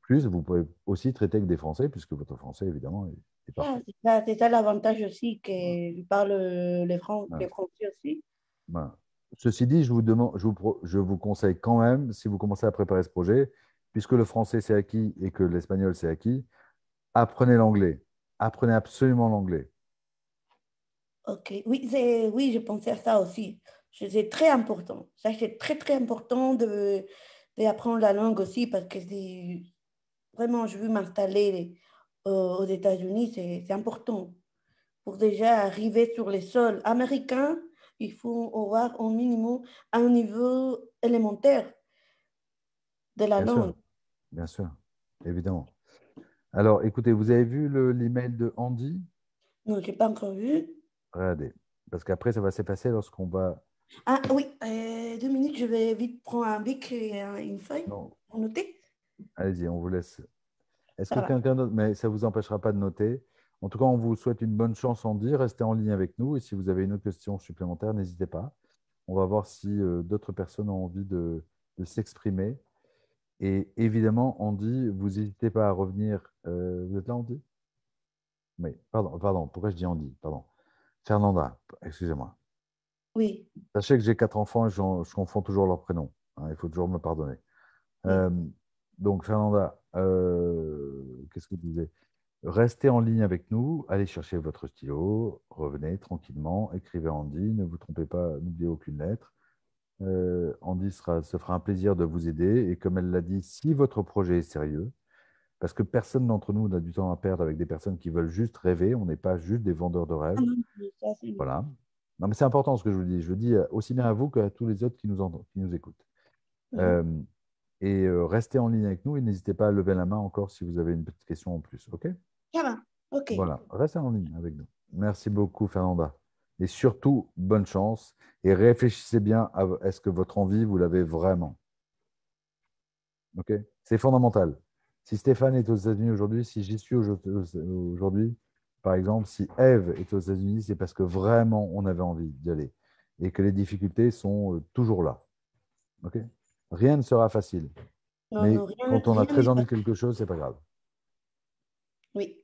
Plus, vous pouvez aussi traiter avec des Français, puisque votre français, évidemment, est, parfait. c'est ça, l'avantage aussi, que parle les, Français aussi. Ceci dit, je vous, demande, je, vous, je vous conseille quand même, si vous commencez à préparer ce projet, puisque le français c'est acquis et que l'espagnol c'est acquis, apprenez l'anglais apprenez absolument l'anglais. Ok, oui, oui, je pensais à ça aussi. C'est très important. Ça, c'est très, très important d'apprendre la langue aussi parce que vraiment, je veux m'installer aux États-Unis, c'est important. Pour déjà arriver sur les sols américains, il faut avoir au minimum un niveau élémentaire de la langue. Bien sûr, évidemment. Alors, écoutez, vous avez vu l'email de Andy? Non, je n'ai pas encore vu. Regardez, parce qu'après, ça va s'effacer lorsqu'on va... Ah oui, euh, deux minutes, je vais vite prendre un bic et une feuille pour noter. Allez-y, on vous laisse. Est-ce que quelqu'un d'autre, mais ça ne vous empêchera pas de noter. En tout cas, on vous souhaite une bonne chance, Andy. Restez en ligne avec nous et si vous avez une autre question supplémentaire, n'hésitez pas. On va voir si euh, d'autres personnes ont envie de s'exprimer. Et évidemment, Andy, vous n'hésitez pas à revenir. Euh, vous êtes là, Andy Oui, pardon, pardon. Pourquoi je dis Andy Pardon. Fernanda, excusez-moi. Oui. Sachez que j'ai quatre enfants et je, je confonds toujours leurs prénoms. Hein, il faut toujours me pardonner. Euh, donc, Fernanda, euh, qu'est-ce que vous disiez? Restez en ligne avec nous, allez chercher votre stylo, revenez tranquillement, écrivez Andy, ne vous trompez pas, n'oubliez aucune lettre. Euh, Andy sera, se fera un plaisir de vous aider. Et comme elle l'a dit, si votre projet est sérieux, parce que personne d'entre nous n'a du temps à perdre avec des personnes qui veulent juste rêver, on n'est pas juste des vendeurs de rêves. Ah voilà. Non, mais c'est important ce que je vous dis. Je le dis aussi bien à vous qu'à tous les autres qui nous, qui nous écoutent. Euh, et euh, restez en ligne avec nous et n'hésitez pas à lever la main encore si vous avez une petite question en plus. OK? Ça va. OK. Voilà, restez en ligne avec nous. Merci beaucoup, Fernanda. Et surtout, bonne chance et réfléchissez bien à est-ce que votre envie, vous l'avez vraiment. OK? C'est fondamental. Si Stéphane est aux États-Unis aujourd'hui, si j'y suis aujourd'hui, par exemple, si Eve est aux États-Unis, c'est parce que vraiment on avait envie d'y aller et que les difficultés sont euh, toujours là. OK? Rien ne sera facile. Mais quand on a très envie de quelque chose, c'est pas grave. Oui.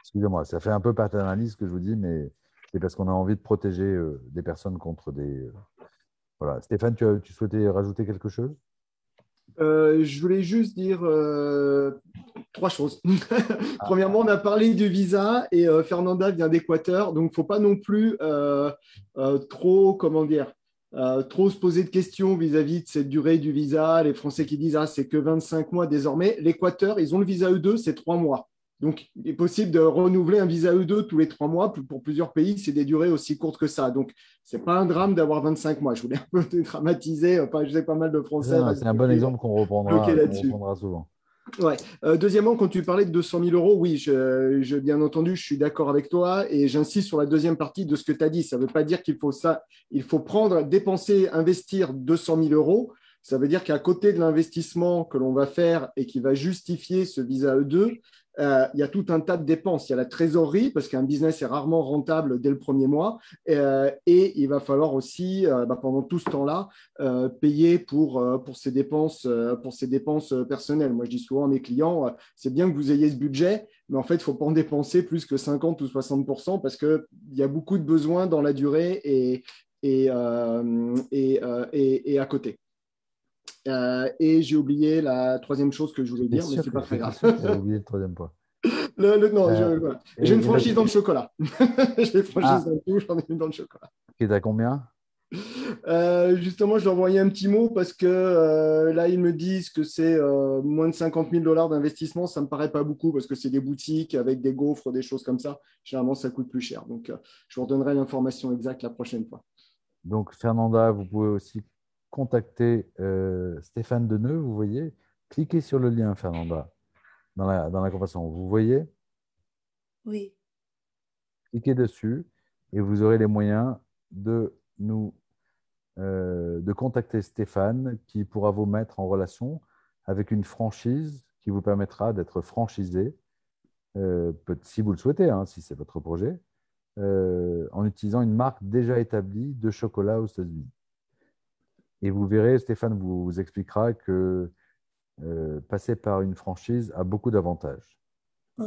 Excusez-moi, ça fait un peu paternaliste ce que je vous dis, mais c'est parce qu'on a envie de protéger euh, des personnes contre des. Euh, voilà. Stéphane, tu, tu souhaitais rajouter quelque chose? Euh, je voulais juste dire trois choses. Premièrement, on a parlé du visa et Fernanda vient d'Équateur, donc il ne faut pas non plus trop, comment dire, trop se poser de questions vis-à-vis de cette durée du visa. Les Français qui disent ah c'est que 25 mois désormais. L'Équateur, ils ont le visa E2, c'est trois mois. Donc, il est possible de renouveler un visa E2 tous les trois mois. Pour plusieurs pays, c'est des durées aussi courtes que ça. Donc, ce n'est pas un drame d'avoir 25 mois. Je voulais un peu dramatiser. Enfin, je sais pas mal de Français. C'est un bon exemple qu'on reprendra, reprendra, souvent. Ouais. Euh, deuxièmement, quand tu parlais de 200 000 euros, oui, je, bien entendu, je suis d'accord avec toi et j'insiste sur la deuxième partie de ce que tu as dit. Ça ne veut pas dire qu'il faut ça, il faut prendre, dépenser, investir 200 000 euros. Ça veut dire qu'à côté de l'investissement que l'on va faire et qui va justifier ce visa E2, euh, il y a tout un tas de dépenses. Il y a la trésorerie, parce qu'un business est rarement rentable dès le premier mois. Euh, et il va falloir aussi, euh, bah, pendant tout ce temps-là, payer pour, ces dépenses, personnelles. Moi, je dis souvent à mes clients, c'est bien que vous ayez ce budget, mais en fait, il ne faut pas en dépenser plus que 50 ou 60% parce qu'il y a beaucoup de besoins dans la durée et à côté. Euh, et j'ai oublié la troisième chose que je voulais dire, mais ce n'est pas très grave. J'ai oublié le troisième point. non, euh, j'ai une franchise dans le chocolat. j'ai une franchise ah. dans tout, j'en ai une dans le chocolat. Est à combien? Euh, justement, je leur envoyé un petit mot parce que là, ils me disent que c'est moins de 50 000 dollars d'investissement. Ça ne me paraît pas beaucoup parce que c'est des boutiques avec des gaufres, des choses comme ça. Généralement, ça coûte plus cher. Donc, je vous redonnerai l'information exacte la prochaine fois. Donc, Fernanda, vous pouvez aussi contacter euh, Stéphane Deneux, vous voyez, cliquez sur le lien, Fernanda, dans la, dans la conversation. Vous voyez? Oui. Cliquez dessus et vous aurez les moyens de nous euh, de contacter Stéphane qui pourra vous mettre en relation avec une franchise qui vous permettra d'être franchisé, euh, si vous le souhaitez, hein, si c'est votre projet, en utilisant une marque déjà établie de chocolat aux États-Unis. Et vous verrez, Stéphane vous, expliquera que euh, passer par une franchise a beaucoup d'avantages.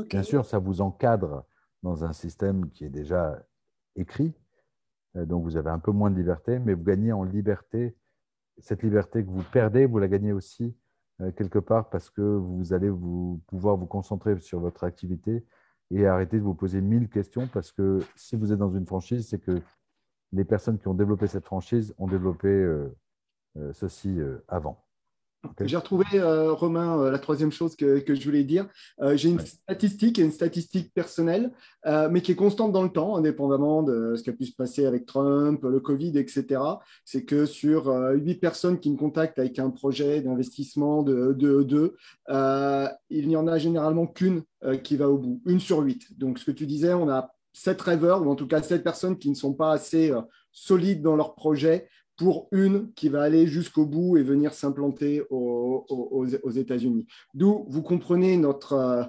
Bien sûr, ça vous encadre dans un système qui est déjà écrit, euh, donc vous avez un peu moins de liberté, mais vous gagnez en liberté. Cette liberté que vous perdez, vous la gagnez aussi euh, quelque part parce que vous allez vous, pouvoir vous concentrer sur votre activité et arrêter de vous poser mille questions parce que si vous êtes dans une franchise, c'est que les personnes qui ont développé cette franchise ont développé ceci euh, avant. J'ai retrouvé, euh, Romain, la troisième chose que, je voulais dire. J'ai une statistique, une statistique personnelle, mais qui est constante dans le temps, indépendamment de ce qui a pu se passer avec Trump, le Covid, etc. C'est que sur huit personnes qui me contactent avec un projet d'investissement de, de, il n'y en a généralement qu'une qui va au bout, une sur huit. Donc, ce que tu disais, on a sept rêveurs, ou en tout cas sept personnes qui ne sont pas assez solides dans leur projet pour une qui va aller jusqu'au bout et venir s'implanter aux, États-Unis. D'où vous comprenez notre, euh,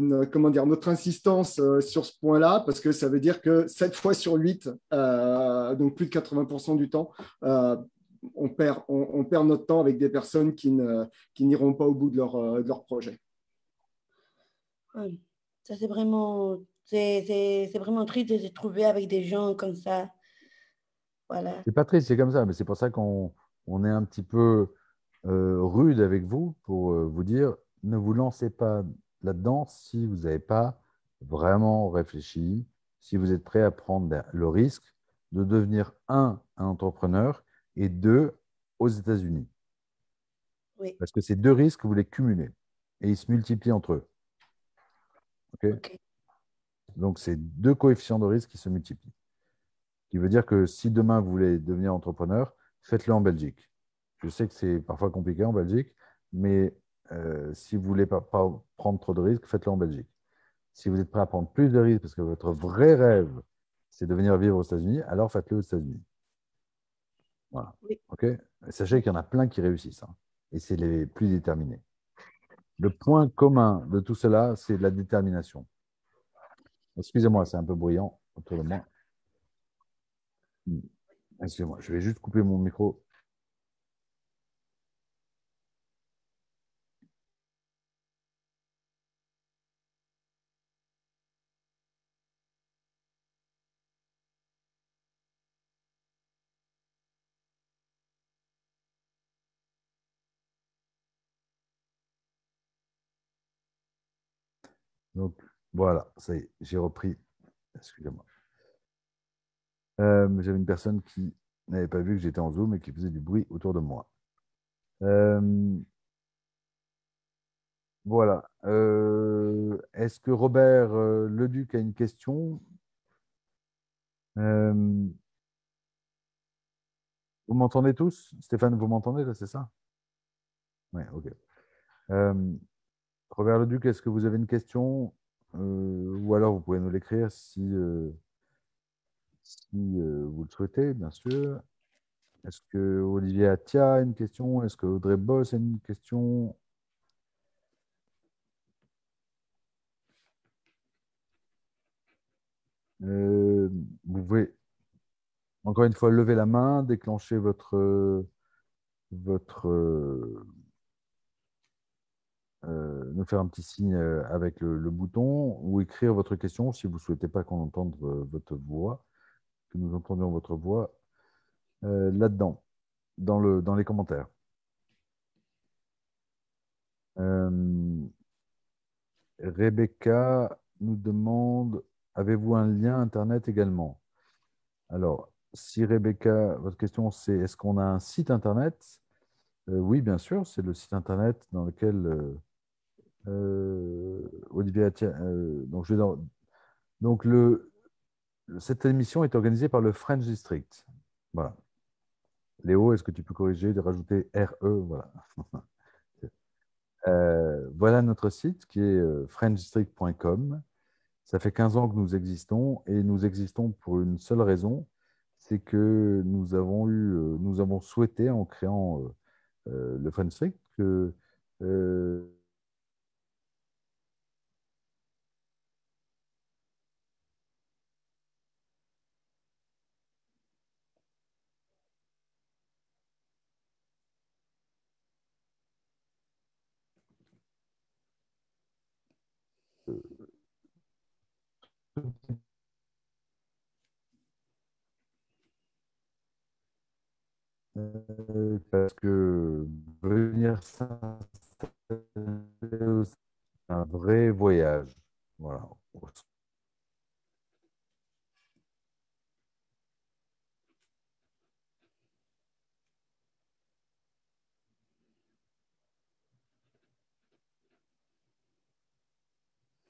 euh, comment dire, notre insistance euh, sur ce point-là, parce que ça veut dire que 7 fois sur 8, donc plus de 80% du temps, on, perd, notre temps avec des personnes qui, n'iront pas au bout de leur, de leur projet. Ça, c'est vraiment, c'est, vraiment triste de se trouver avec des gens comme ça. Voilà. C'est pas triste, c'est comme ça, mais c'est pour ça qu'on on est un petit peu euh, rude avec vous pour euh, vous dire ne vous lancez pas là-dedans si vous n'avez pas vraiment réfléchi, si vous êtes prêt à prendre le risque de devenir un, un entrepreneur et deux, aux États-Unis. Oui. Parce que ces deux risques, vous les cumulez et ils se multiplient entre eux. Donc, c'est deux coefficients de risque qui se multiplient. Ce qui veut dire que si demain vous voulez devenir entrepreneur, faites-le en Belgique. Je sais que c'est parfois compliqué en Belgique, mais euh, si vous ne voulez pas, prendre trop de risques, faites-le en Belgique. Si vous êtes prêt à prendre plus de risques parce que votre vrai rêve, c'est de venir vivre aux États-Unis, alors faites-le aux États-Unis. Voilà. Sachez qu'il y en a plein qui réussissent. Hein, et c'est les plus déterminés. Le point commun de tout cela, c'est la détermination. Excusez-moi, c'est un peu bruyant autour de moi. Hmm. Excusez-moi, je vais juste couper mon micro. Donc, voilà, ça y est, j'ai repris. Excusez-moi. Euh, j'avais une personne qui n'avait pas vu que j'étais en Zoom et qui faisait du bruit autour de moi. Euh, voilà. Euh, est-ce que Robert Leduc a une question? Vous m'entendez tous? Stéphane, vous m'entendez là, c'est ça? Oui, ok. Robert Leduc, est-ce que vous avez une question? Ou alors vous pouvez nous l'écrire si, euh, vous le souhaitez, bien sûr. Est-ce que Olivier Atia a une question? Est-ce que Audrey Boss a une question? Vous pouvez encore une fois lever la main, déclencher votre, votre euh, nous faire un petit signe euh, avec le, bouton ou écrire votre question si vous ne souhaitez pas qu'on entende euh, votre voix, nous entendions votre voix là-dedans, dans, le, dans les commentaires. Rebecca nous demande avez-vous un lien Internet également? Alors, si Rebecca, votre question c'est est-ce qu'on a un site Internet? Oui, bien sûr, c'est le site Internet dans lequel euh, Olivier euh, donc, donc le, cette émission est organisée par le French District. Voilà. Léo, est-ce que tu peux corriger, de rajouter RE Voilà. Euh, voilà notre site qui est frenchdistrict.com. Ça fait 15 ans que nous existons et nous existons pour une seule raison, c'est que nous avons, eu, nous avons souhaité en créant le French District que Euh, parce que venir s'installer, c'est un vrai voyage.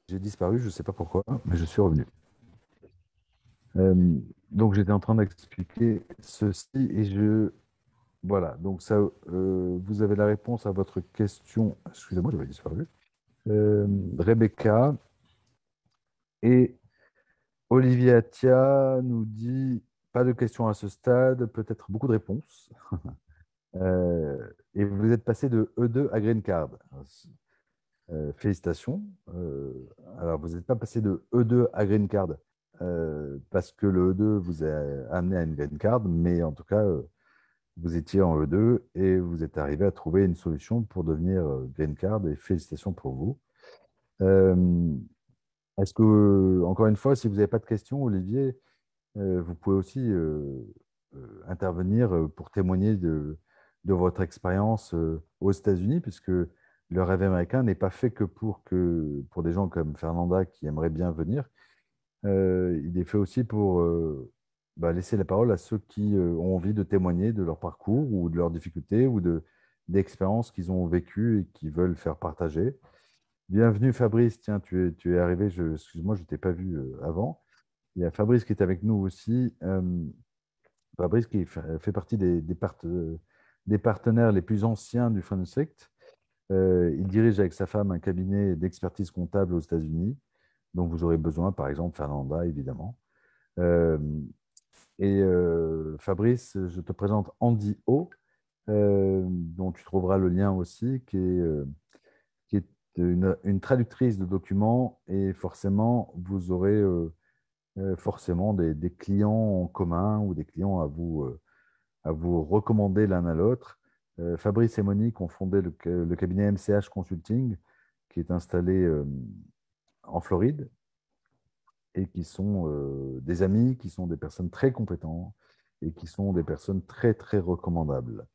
J'ai disparu, je ne sais pas pourquoi, mais je suis revenu. Euh, donc j'étais en train d'expliquer ceci et je voilà, donc ça, euh, vous avez la réponse à votre question. Excusez-moi, j'avais disparu. Euh, Rebecca et Olivier Atia nous dit pas de questions à ce stade, peut-être beaucoup de réponses. Et vous êtes passé de E2 à Green Card. Félicitations. alors, vous n'êtes pas passé de E2 à Green Card parce que le E2 vous a amené à une Green Card, mais en tout cas, vous étiez en E2 et vous êtes arrivé à trouver une solution pour devenir green card et félicitations pour vous. Est-ce que, encore une fois, si vous n'avez pas de questions, Olivier, vous pouvez aussi intervenir pour témoigner de votre expérience aux États-Unis, puisque le rêve américain n'est pas fait que pour, que pour des gens comme Fernanda qui aimeraient bien venir. il est fait aussi pour bah, laisser la parole à ceux qui ont envie de témoigner de leur parcours ou de leurs difficultés ou d'expériences qu'ils ont vécues et qui veulent faire partager. Bienvenue Fabrice, tiens, tu es, tu es arrivé, excuse-moi, je ne t'ai pas vu avant. Il y a Fabrice qui est avec nous aussi. Fabrice qui fait, partie des, des, partenaires les plus anciens du Fund Euh, il dirige avec sa femme un cabinet d'expertise comptable aux États-Unis, dont vous aurez besoin, par exemple, Fernanda, évidemment. et Fabrice, je te présente Andy O, dont tu trouveras le lien aussi, qui est une, traductrice de documents et forcément, vous aurez euh, euh, forcément des, clients en commun ou des clients à vous, euh, à vous recommander l'un à l'autre. Fabrice et Monique ont fondé le, cabinet MCH Consulting qui est installé en Floride et qui sont des amis, qui sont des personnes très compétentes et qui sont des personnes très, très recommandables.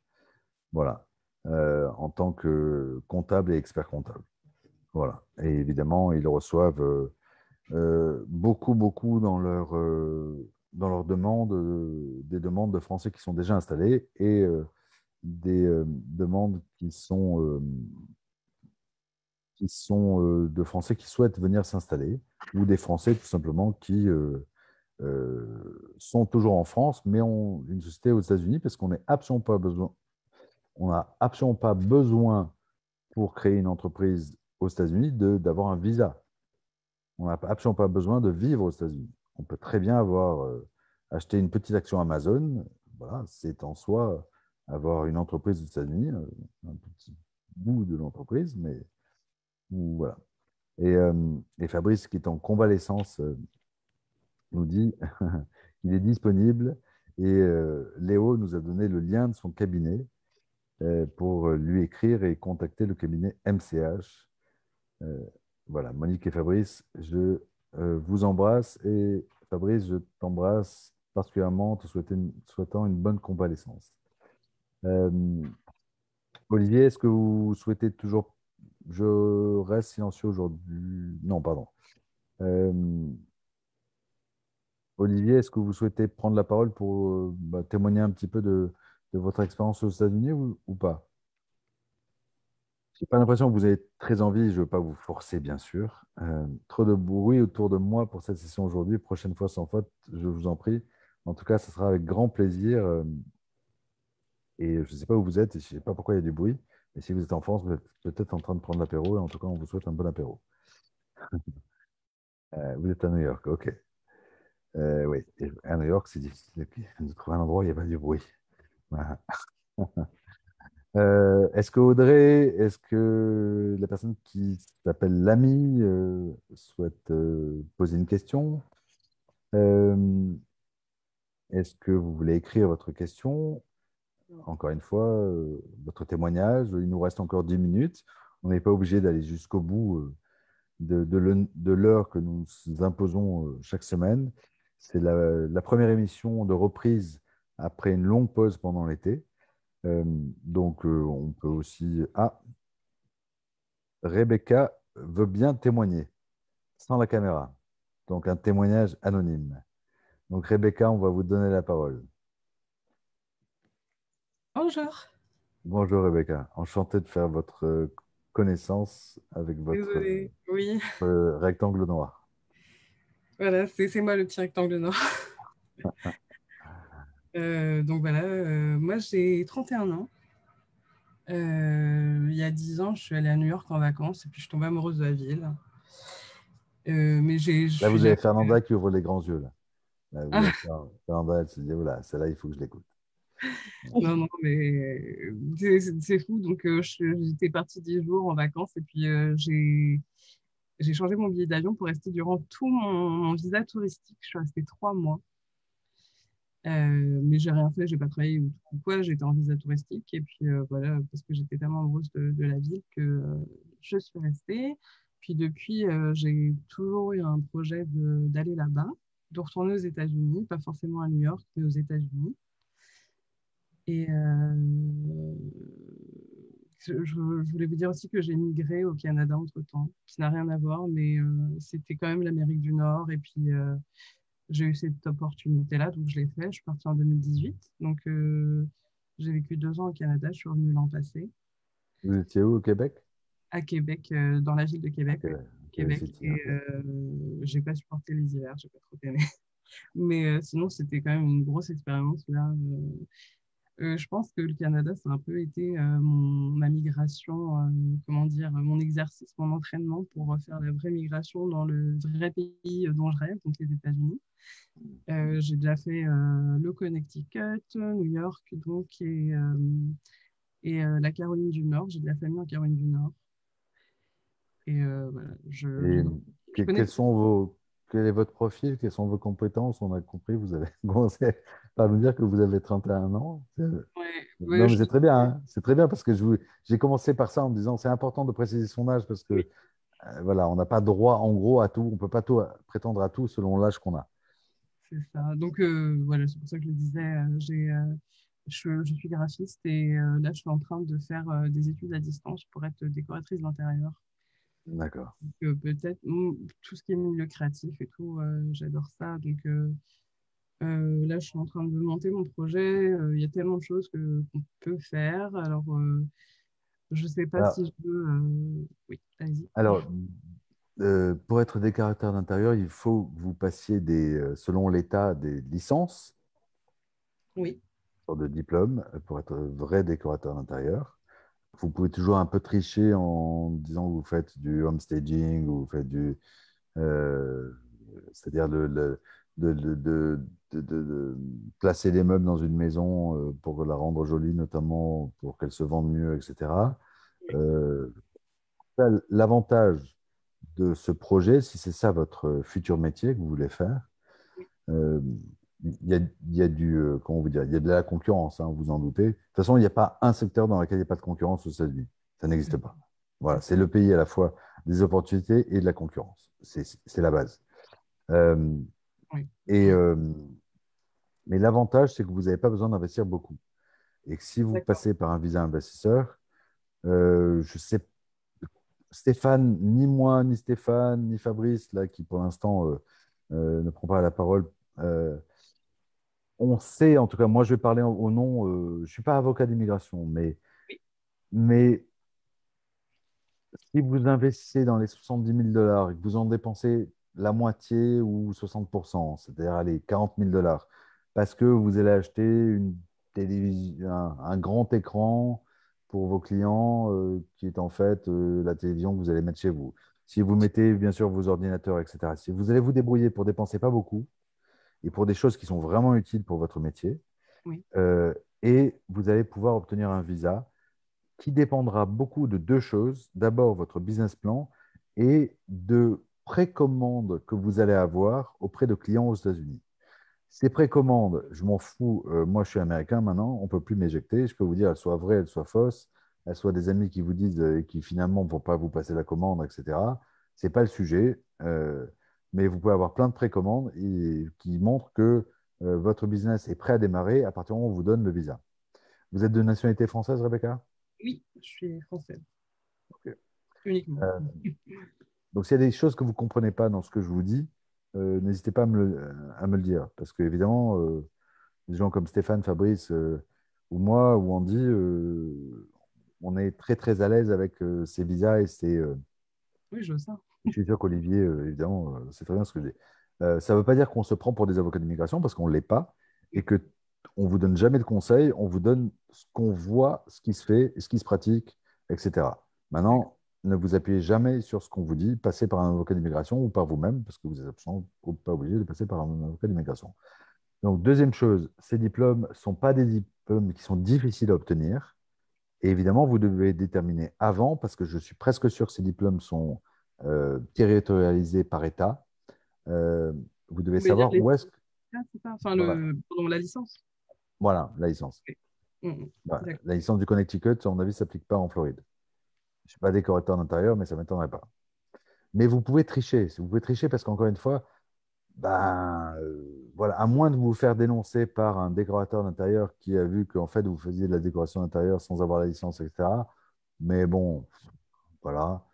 Voilà, en tant que comptable et expert comptable. Voilà. Et évidemment, ils reçoivent euh, euh, beaucoup, beaucoup dans leur, euh, dans leur demande, des demandes de Français qui sont déjà installés et des demandes qui sont, qui sont de Français qui souhaitent venir s'installer ou des Français tout simplement qui sont toujours en France mais ont une société aux États-Unis parce qu'on n'a absolument pas besoin. Absolument pas besoin pour créer une entreprise aux États-Unis d'avoir un visa. On n'a absolument pas besoin de vivre aux États-Unis. On peut très bien avoir euh, acheté une petite action Amazon. Voilà, c'est en soi avoir une entreprise aux États-Unis, euh, un petit bout de l'entreprise, mais voilà. Et, euh, et, Fabrice, qui est en convalescence, nous dit qu'il est disponible et Léo nous a donné le lien de son cabinet pour lui écrire et contacter le cabinet MCH euh, voilà, Monique et Fabrice, je euh, vous embrasse et Fabrice, je t'embrasse particulièrement en te souhaitant une bonne convalescence. Euh, Olivier, est-ce que vous souhaitez toujours... Je reste silencieux aujourd'hui. Non, pardon. Olivier, est-ce que vous souhaitez prendre la parole pour bah, témoigner un petit peu de, votre expérience aux États-Unis ou, pas? N'ai pas l'impression que vous avez très envie, je ne veux pas vous forcer, bien sûr. Euh, trop de bruit autour de moi pour cette session aujourd'hui. Prochaine fois sans faute, je vous en prie. En tout cas, ce sera avec grand plaisir. Euh, et je ne sais pas où vous êtes, et je ne sais pas pourquoi il y a du bruit. Mais si vous êtes en France, vous êtes peut-être en train de prendre l'apéro. Et en tout cas, on vous souhaite un bon apéro. Euh, vous êtes à New York, ok. oui, à New York, c'est difficile de trouver un endroit où il n'y a pas du bruit. Euh, est-ce que Audrey, est-ce que la personne qui s'appelle l'ami euh, souhaite euh, poser une question? Est-ce que vous voulez écrire votre question? Encore une fois, votre témoignage. Il nous reste encore 10 minutes. On n'est pas obligé d'aller jusqu'au bout de, l'heure que nous imposons chaque semaine. C'est la première émission de reprise après une longue pause pendant l'été. Euh, donc, euh, on peut aussi. Ah, Rebecca veut bien témoigner sans la caméra. Donc, un témoignage anonyme. Donc, Rebecca, on va vous donner la parole. Bonjour. Bonjour, Rebecca. Enchanté de faire votre connaissance avec votre oui. rectangle noir. Voilà, c'est moi le petit rectangle noir. Euh, donc voilà, euh, moi j'ai 31 ans. Euh, il y a 10 ans, je suis allée à New York en vacances et puis je suis tombée amoureuse de la ville. mais j'ai, là, vous avez Fernanda qui ouvre les grands yeux. Là. là Fernanda, elle se dit, voilà, celle-là, il faut que je l'écoute. non, non, mais c'est, fou. Donc, j'étais partie 10 jours en vacances et puis j'ai, j'ai changé mon billet d'avion pour rester durant tout mon, visa touristique. Je suis restée trois mois. mais j'ai rien fait, j'ai pas travaillé ou quoi, j'étais en visa touristique et puis voilà, parce que j'étais tellement amoureuse de, de la ville que je suis restée. Puis depuis, j'ai toujours eu un projet d'aller là-bas, de retourner aux États-Unis, pas forcément à New York, mais aux États-Unis. Et je, voulais vous dire aussi que j'ai migré au Canada entre-temps, qui n'a rien à voir, mais c'était quand même l'Amérique du Nord. Et puis, j'ai eu cette opportunité-là, donc je l'ai fait. Je suis partie en 2018. Donc, j'ai vécu deux ans au Canada. Je suis revenue l'an passé. Vous étiez où au Québec? À Québec, dans la ville de Québec. Québec. Et j'ai pas supporté les hivers, j'ai pas trop aimé. Mais sinon, c'était quand même une grosse expérience là. Euh, je pense que le Canada, ça a un peu été euh, mon, ma migration, euh, comment dire, mon exercice, mon entraînement pour faire la vraie migration dans le vrai pays dont je rêve, donc les États-Unis. j'ai déjà fait le Connecticut, New York, donc, et, et la Caroline du Nord. J'ai de la famille en Caroline du Nord. Et voilà, je, quels sont vos quel est votre profil Quelles sont vos compétences? On a compris, vous avez commencé par nous dire que vous avez 31 ans. Oui, non, mais c'est très bien. Hein. c'est très bien parce que j'ai commencé par ça en me disant c'est important de préciser son âge parce que euh, voilà, on n'a pas droit en gros à tout. On ne peut pas tout, prétendre à tout selon l'âge qu'on a. C'est ça. Donc euh, voilà, c'est pour ça que je le disais. Euh, j'ai, je, je, suis graphiste et là, je suis en train de faire des études à distance pour être décoratrice d'intérieur. D'accord. peut-être tout ce qui est milieu créatif et tout, euh, j'adore ça. Donc euh, euh, là, je suis en train de monter mon projet. Il y a tellement de choses qu'on peut faire. Alors, je ne sais pas si je veux. Oui, allez-y. Alors, pour être décorateur d'intérieur, il faut que vous passiez des, selon l'État des licences. Oui. de diplôme pour être vrai décorateur d'intérieur vous pouvez toujours un peu tricher en disant que vous faites du homestaging ou vous faites du. Euh, c'est-à-dire de, de, placer des meubles dans une maison euh, pour la rendre jolie, notamment pour qu'elle se vende mieux, etc. Euh, l'avantage de ce projet, si c'est ça votre futur métier que vous voulez faire, il y a, il y a du, euh, comment vous dire, il y a de la concurrence, hein, vous en doutez. De toute façon, il n'y a pas un secteur dans lequel il n'y a pas de concurrence aux États-Unis. Ça n'existe pas. Voilà, c'est le pays à la fois des opportunités et de la concurrence. C'est la base. Euh, et, euh, mais l'avantage, c'est que vous n'avez pas besoin d'investir beaucoup. Et que si vous passez par un visa investisseur, je sais, Stéphane, ni moi, ni Stéphane, ni Fabrice, là, qui pour l'instant ne prend pas la parole, on sait, en tout cas, moi je vais parler au nom, euh, je ne suis pas avocat d'immigration, mais, mais si vous investissez dans les 70 000 dollars et que vous en dépensez la moitié ou 60%, c'est-à-dire allez, 40 000 dollars, parce que vous allez acheter une télévision, un, grand écran pour vos clients, euh, qui est en fait euh, la télévision que vous allez mettre chez vous. Si vous mettez bien sûr vos ordinateurs, etc., si vous allez vous débrouiller pour dépenser pas beaucoup, et pour des choses qui sont vraiment utiles pour votre métier. Euh, et vous allez pouvoir obtenir un visa qui dépendra beaucoup de deux choses. D'abord, votre business plan et de précommandes que vous allez avoir auprès de clients aux États-Unis. Ces précommandes, je m'en fous, euh, moi je suis américain maintenant, on ne peut plus m'éjecter, je peux vous dire, elles soient vraies, elles soient fausses, elles soient des amis qui vous disent euh, et qui finalement ne vont pas vous passer la commande, etc. Ce n'est pas le sujet mais vous pouvez avoir plein de précommandes qui montrent que euh, votre business est prêt à démarrer à partir du moment où on vous donne le visa. Vous êtes de nationalité française, Rebecca? Oui, je suis française. Uniquement. Euh, donc, s'il y a des choses que vous ne comprenez pas dans ce que je vous dis, euh, n'hésitez pas à me, le, dire. Parce qu'évidemment, des gens comme Stéphane, Fabrice ou moi ou Andy, on est très très à l'aise avec ces visas et ces. oui, je veux ça. Je suis sûr qu'Olivier, euh, évidemment, euh, c'est très bien ce que je dis. Euh, ça ne veut pas dire qu'on se prend pour des avocats d'immigration parce qu'on ne l'est pas et qu'on ne vous donne jamais de conseils, on vous donne ce qu'on voit, ce qui se fait, ce qui se pratique, etc. Maintenant, ne vous appuyez jamais sur ce qu'on vous dit, passez par un avocat d'immigration ou par vous-même, parce que vous n'êtes absolument pas obligé de passer par un avocat d'immigration. Donc, deuxième chose, ces diplômes ne sont pas des diplômes qui sont difficiles à obtenir. Et évidemment, vous devez déterminer avant, parce que je suis presque sûr que ces diplômes sont euh, territorialisé par État. Euh, vous devez savoir où est-ce c'est ça Enfin, le, la licence. Voilà, la licence. Mm, mm. Bah, la licence du Connecticut, à mon avis, ne s'applique pas en Floride. Je ne suis pas décorateur d'intérieur, mais ça ne m'étonnerait pas. Mais vous pouvez tricher. Vous pouvez tricher parce qu'encore une fois, ben, euh, voilà, à moins de vous faire dénoncer par un décorateur d'intérieur qui a vu qu'en fait, vous faisiez de la décoration d'intérieur sans avoir la licence, etc. Mais bon, voilà.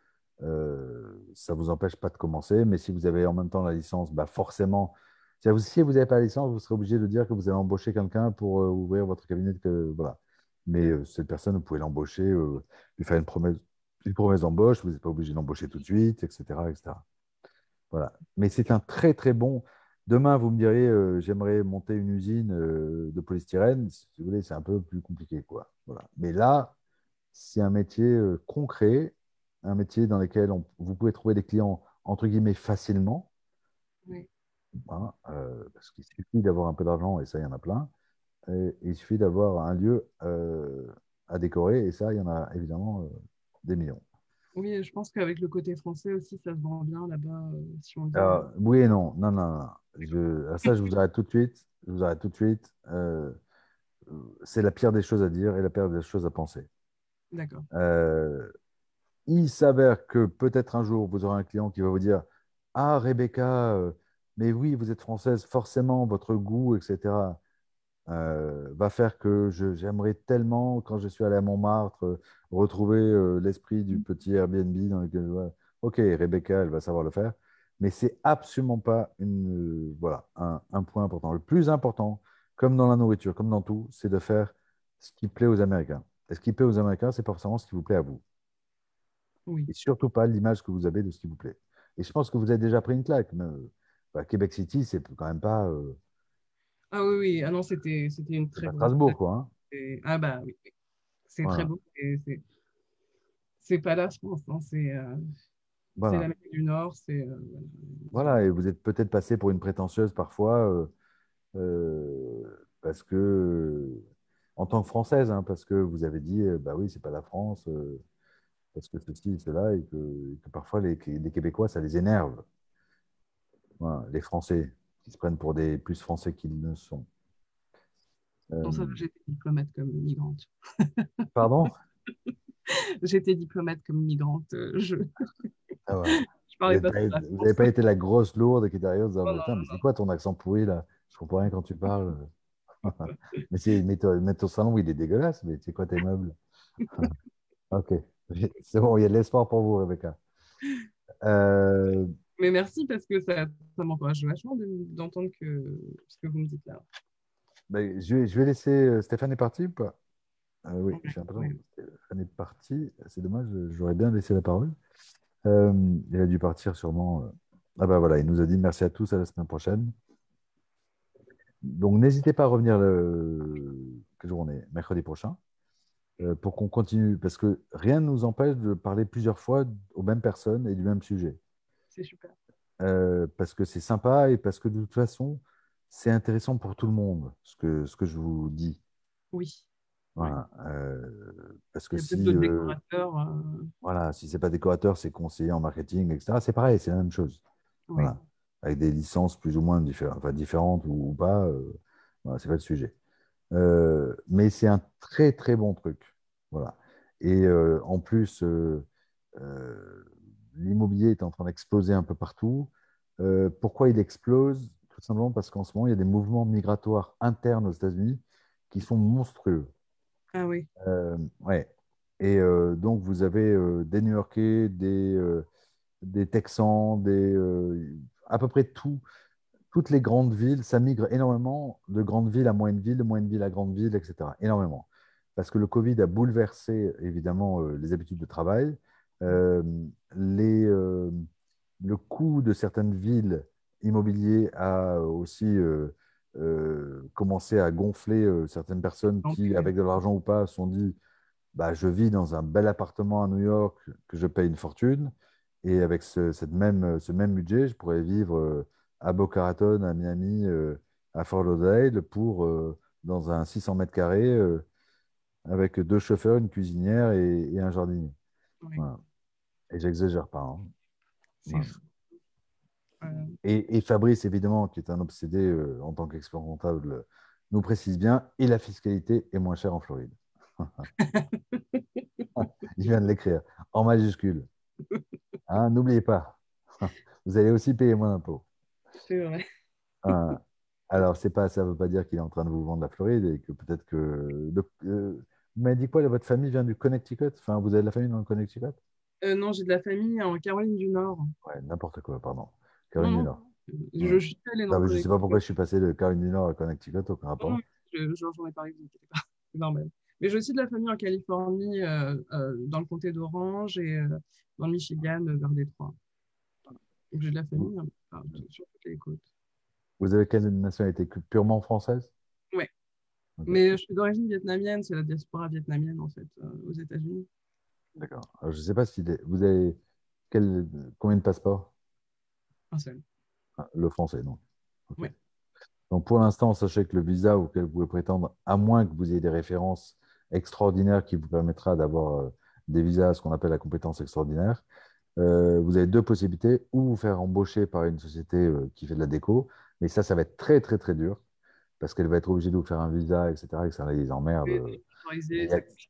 Euh, ça ne vous empêche pas de commencer, mais si vous avez en même temps la licence, bah forcément, si vous n'avez pas la licence, vous serez obligé de dire que vous allez embaucher quelqu'un pour euh, ouvrir votre cabinet. Mais cette personne, vous pouvez l'embaucher, lui faire une promesse, une promesse d'embauche, vous n'êtes pas obligé d'embaucher tout de suite, etc. etc. Voilà. Mais c'est un très très bon. Demain, vous me diriez, j'aimerais monter une usine de polystyrène. Si vous voulez, c'est un peu plus compliqué. Quoi. Voilà. Mais là, c'est un métier concret un métier dans lequel vous pouvez trouver des clients entre guillemets facilement. Oui. Euh, parce qu'il suffit d'avoir un peu d'argent et ça, il y en a plein. Et, il suffit d'avoir un lieu euh, à décorer et ça, il y en a évidemment euh, des millions. Oui, je pense qu'avec le côté français aussi, ça se vend bien là-bas. Si ah, oui et non. Non, non, non. Je, ça, je vous arrête tout de suite. Je vous arrête tout de suite. c'est la pire des choses à dire et la pire des choses à penser. D'accord il s'avère que peut-être un jour, vous aurez un client qui va vous dire Ah, Rebecca, euh, mais oui, vous êtes française, forcément, votre goût, etc., euh, va faire que j'aimerais tellement, quand je suis allé à Montmartre, euh, retrouver l'esprit du petit Airbnb dans lequel. Ok, Rebecca, elle va savoir le faire, mais c'est absolument pas une, voilà, un, un point important. Le plus important, comme dans la nourriture, comme dans tout, c'est de faire ce qui plaît aux Américains. Et ce qui plaît aux Américains, c'est forcément ce qui vous plaît à vous. Et surtout pas l'image que vous avez de ce qui vous plaît. Et je pense que vous avez déjà pris une claque. Mais, bah, Québec City, c'est quand même pas. Euh, ah oui, oui. Ah non, c'était une très. Strasbourg, quoi. Hein. Ah bah oui. C'est très beau. C'est pas la France. Hein. C'est euh... voilà. l'Amérique du Nord. c'est euh, Voilà, et vous êtes peut-être passé pour une prétentieuse parfois. Euh, parce que. En tant que Française, hein, parce que vous avez dit, bah oui, c'est pas la France parce que ceci, cela, et que, parfois les, Québécois, ça les énerve. les Français, qui se prennent pour des plus Français qu'ils ne sont. Euh... ça, j'étais diplomate comme migrante. Pardon? J'étais diplomate comme migrante. Euh, je... Ah ouais. je parlais pas Vous n'avez pas été la grosse lourde qui est derrière, vous avez mais c'est quoi ton accent pourri là? Je comprends rien quand tu parles. mais, mais, ton, ton salon, il est dégueulasse, mais c'est quoi tes meubles? Ok. C'est bon, il y a de l'espoir pour vous, Rebecca. Euh, Mais merci parce que ça, ça m'encourage vachement d'entendre que, ce que vous me dites là. Ben, je, vais, je, vais, laisser. Euh, Stéphane est parti ou pas? Euh, Oui, j'ai l'impression que Stéphane est parti. C'est dommage, j'aurais bien laissé la parole. il a dû partir sûrement. Ah ben voilà, il nous a dit merci à tous, à la semaine prochaine. Donc n'hésitez pas à revenir le. Quel jour on est Mercredi prochain. Euh, pour qu'on continue, parce que rien ne nous empêche de parler plusieurs fois aux mêmes personnes et du même sujet. C'est super. Euh, parce que c'est sympa et parce que de toute façon, c'est intéressant pour tout le monde, ce que, ce que je vous dis. Oui. Voilà. Euh, parce que si. décorateur. Voilà, si c'est pas décorateur, c'est conseiller en marketing, etc. C'est pareil, c'est la même chose. Voilà. Avec des licences plus ou moins différentes, enfin, différentes ou, pas, voilà, c'est pas le sujet. Euh, mais c'est un très très bon truc. Voilà. Et euh, en plus, euh, l'immobilier est en train d'exploser un peu partout. pourquoi il explose? Tout simplement parce qu'en ce moment, il y a des mouvements migratoires internes aux États-Unis qui sont monstrueux. Ah oui. ouais. Et donc, vous avez des New-Yorkais, des, des Texans, des, à peu près tout toutes les grandes villes, ça migre énormément de grandes villes à moyennes villes, de moyennes villes à grandes villes, etc. Énormément. Parce que le Covid a bouleversé évidemment euh, les habitudes de travail. Euh, les, euh, le coût de certaines villes immobilières a aussi commencé à gonfler certaines personnes qui, avec de l'argent ou pas, se sont dit bah, je vis dans un bel appartement à New York que je paye une fortune, et avec ce, cette même, ce même budget, je pourrais vivre à Boca Raton, à Miami, euh, à Fort Lauderdale, pour, euh, dans un 600 mètres carrés, euh, avec deux chauffeurs, une cuisinière et, un jardinier. Et j'exagère pas. Hein. Et, Fabrice, évidemment, qui est un obsédé euh, en tant qu'expert comptable, nous précise bien, et la fiscalité est moins chère en Floride. Il vient de l'écrire en majuscule. Hein, n'oubliez pas, vous allez aussi payer moins d'impôts. C'est vrai. Hein, alors, c'est pas, ça ne veut pas dire qu'il est en train de vous vendre la Floride et que peut-être que. Euh, vous m'avez dit quoi Votre famille vient du Connecticut? Enfin, vous avez de la famille dans le Connecticut? Euh, Non, j'ai de la famille en Caroline du Nord. Ouais, n'importe quoi, pardon. Caroline du Nord. Je, suis allé dans Je ne sais pas pourquoi je suis passé de Caroline du Nord à Connecticut, aucun rapport. Non, j'en ai parlé, c'est normal. Mais j'ai aussi de la famille en Californie, euh, euh, dans le comté d'Orange et dans le Michigan, vers Détroit. Donc j'ai de la famille sur toutes les côtes. Vous avez quelle nationalité? Purement française? Oui. Mais je suis d'origine vietnamienne, c'est la diaspora vietnamienne en fait, euh, aux États-Unis. D'accord. Je ne sais pas si vous avez quel... combien de passeports? Un seul. Ah, le français, non Oui. Donc pour l'instant, sachez que le visa auquel vous pouvez prétendre, à moins que vous ayez des références extraordinaires qui vous permettra d'avoir euh, des visas, ce qu'on appelle la compétence extraordinaire, euh, vous avez deux possibilités, ou vous faire embaucher par une société qui fait de la déco, mais ça, ça va être très, très, très dur parce qu'elle va être obligée de vous faire un visa, etc. Et ça les emmerde. il,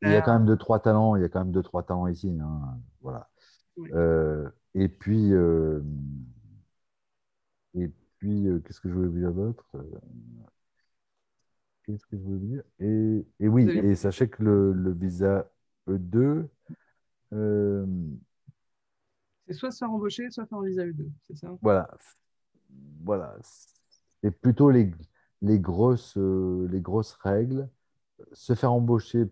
y a, quand même deux, trois talents. Il y a quand même deux, trois talents ici. Hein, voilà. Euh, et puis, euh, et puis euh, qu'est-ce que je voulais vous dire d'autre Qu'est-ce que je voulais vous dire? Et, et, oui, et sachez que le, le visa E2, c'est soit se faire embaucher, soit faire un visa E2, c'est ça? Voilà. Voilà c'est plutôt les, les, grosses, euh, les grosses règles. Se faire embaucher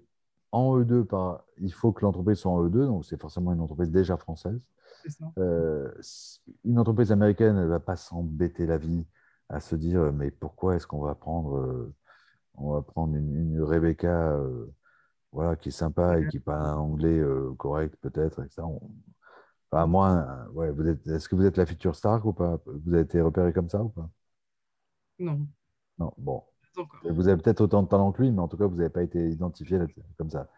en E2, par, il faut que l'entreprise soit en E2, donc c'est forcément une entreprise déjà française. Euh, une entreprise américaine, elle ne va pas s'embêter la vie à se dire mais pourquoi est-ce qu'on va prendre, euh, on va prendre une, Rebecca voilà, qui est sympa et qui parle un anglais correct peut-être, etc. Enfin, moi, ouais, vous êtes, est-ce que vous êtes la future star ou pas? Vous avez été repéré comme ça ou pas? Non. Non, bon. Vous avez peut-être autant de talent que lui, mais en tout cas, vous n'avez pas été identifié comme ça.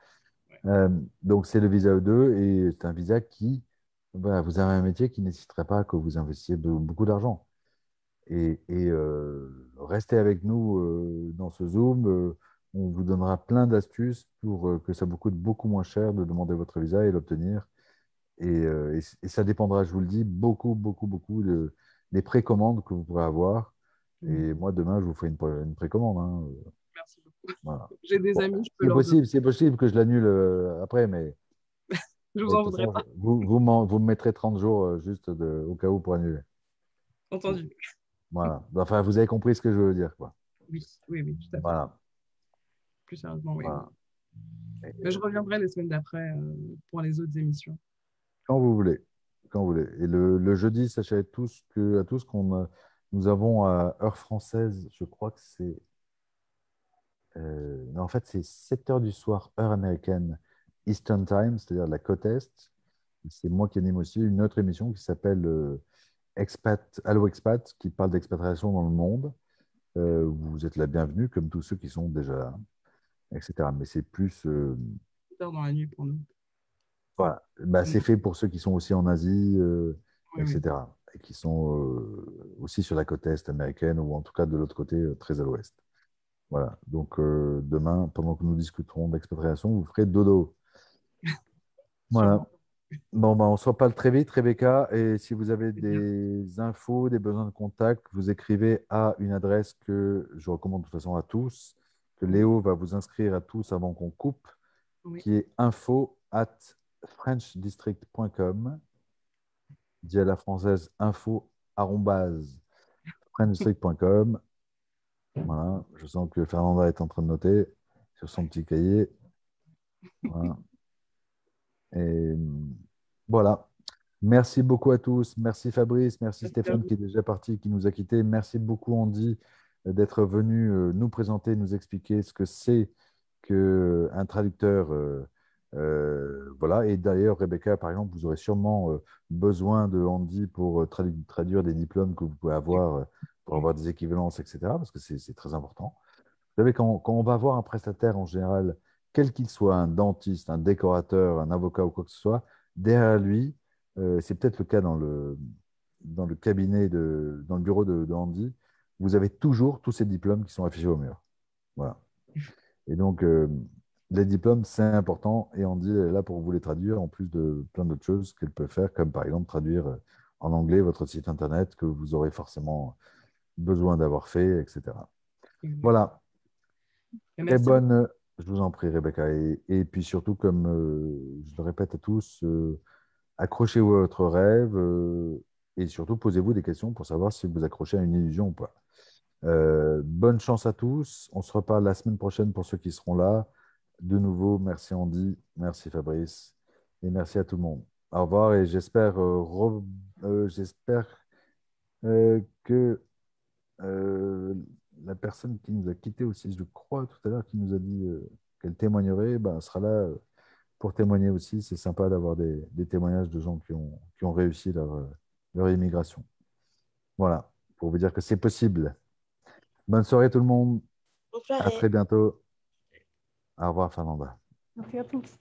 Euh, donc, c'est le visa E2 et c'est un visa qui, vous avez un métier qui nécessiterait pas que vous investissiez beaucoup d'argent. Et, euh, restez avec nous euh, dans ce Zoom. on vous donnera plein d'astuces pour que ça vous coûte beaucoup moins cher de demander votre visa et l'obtenir. Et, et, ça dépendra, je vous le dis, beaucoup, beaucoup, beaucoup de, des précommandes que vous pourrez avoir et moi, demain, je vous ferai une, précommande. Hein. Merci beaucoup. J'ai des amis, je peux C'est possible, c'est possible que je l'annule euh, après, mais. je vous en voudrais pas. Vous, vous, vous, me mettrez 30 jours euh, juste de, au cas où pour annuler. Entendu. Voilà. Enfin, vous avez compris ce que je veux dire, quoi. Oui, oui, oui, tout à fait. Voilà. Plus sérieusement, oui. Mais je reviendrai les semaines d'après euh, pour les autres émissions. Quand vous voulez. Quand vous voulez. Et le, le jeudi, sachez à tous qu'on nous avons à heure française, je crois que c'est. Euh, en fait, c'est 7 heures du soir, heure américaine, Eastern Time, c'est-à-dire la côte Est. C'est moi qui anime aussi une autre émission qui s'appelle euh, Expat, Allo Expat, qui parle d'expatriation dans le monde. Euh, vous êtes la bienvenue, comme tous ceux qui sont déjà là, etc. Mais c'est plus. dans la nuit pour nous. Voilà. Bah, c'est fait pour ceux qui sont aussi en Asie, etc et qui sont euh, aussi sur la côte est américaine ou en tout cas de l'autre côté, euh, très à l'ouest. Voilà. Donc euh, demain, pendant que nous discuterons d'expatriation, vous ferez dodo. Voilà. Bon, ben, on se reparle très vite, Rebecca. Et si vous avez des infos, des besoins de contact, vous écrivez à une adresse que je recommande de toute façon à tous, que Léo va vous inscrire à tous avant qu'on coupe, qui est info at frenchdistrict.com dit à la française info Voilà, je sens que Fernanda est en train de noter sur son petit cahier. Voilà. Et voilà. Merci beaucoup à tous. Merci Fabrice, merci Stéphane qui est déjà parti, qui nous a quittés. Merci beaucoup Andy d'être venu euh, nous présenter, nous expliquer ce que c'est qu'un traducteur euh, voilà. Et d'ailleurs, Rebecca, par exemple, vous aurez sûrement euh, besoin de Andy pour euh, traduire des diplômes que vous pouvez avoir, pour avoir des équivalences, etc. Parce que c'est très important. Vous savez, quand, on va voir un prestataire en général, quel qu'il soit, un dentiste, un décorateur, un avocat ou quoi que ce soit, derrière lui, c'est peut-être le cas dans le, cabinet, dans le bureau de, Andy, vous avez toujours tous ces diplômes qui sont affichés au mur. Voilà. Et donc, les diplômes, c'est important. Et Andy est là pour vous les traduire, en plus de plein d'autres choses qu'elle peut faire, comme par exemple traduire euh, en anglais votre site internet que vous aurez forcément besoin d'avoir fait, etc. Voilà. Très bonne. Je vous en prie, Rebecca. Et, puis surtout, comme euh, je le répète à tous, accrochez-vous à votre rêve et surtout posez-vous des questions pour savoir si vous accrochez à une illusion ou pas. Euh, bonne chance à tous. On se reparle la semaine prochaine pour ceux qui seront là. De nouveau, merci Andy, merci Fabrice et merci à tout le monde. Au revoir et j'espère euh, euh, j'espère que la personne qui nous a quittés aussi, je crois tout à l'heure, qui nous a dit qu'elle témoignerait, ben, sera là pour témoigner aussi. C'est sympa d'avoir des, témoignages de gens qui ont, qui ont réussi leur, leur immigration. Voilà, pour vous dire que c'est possible. Bonne soirée tout le monde. À très bientôt. Au revoir Fernanda. Merci à tous.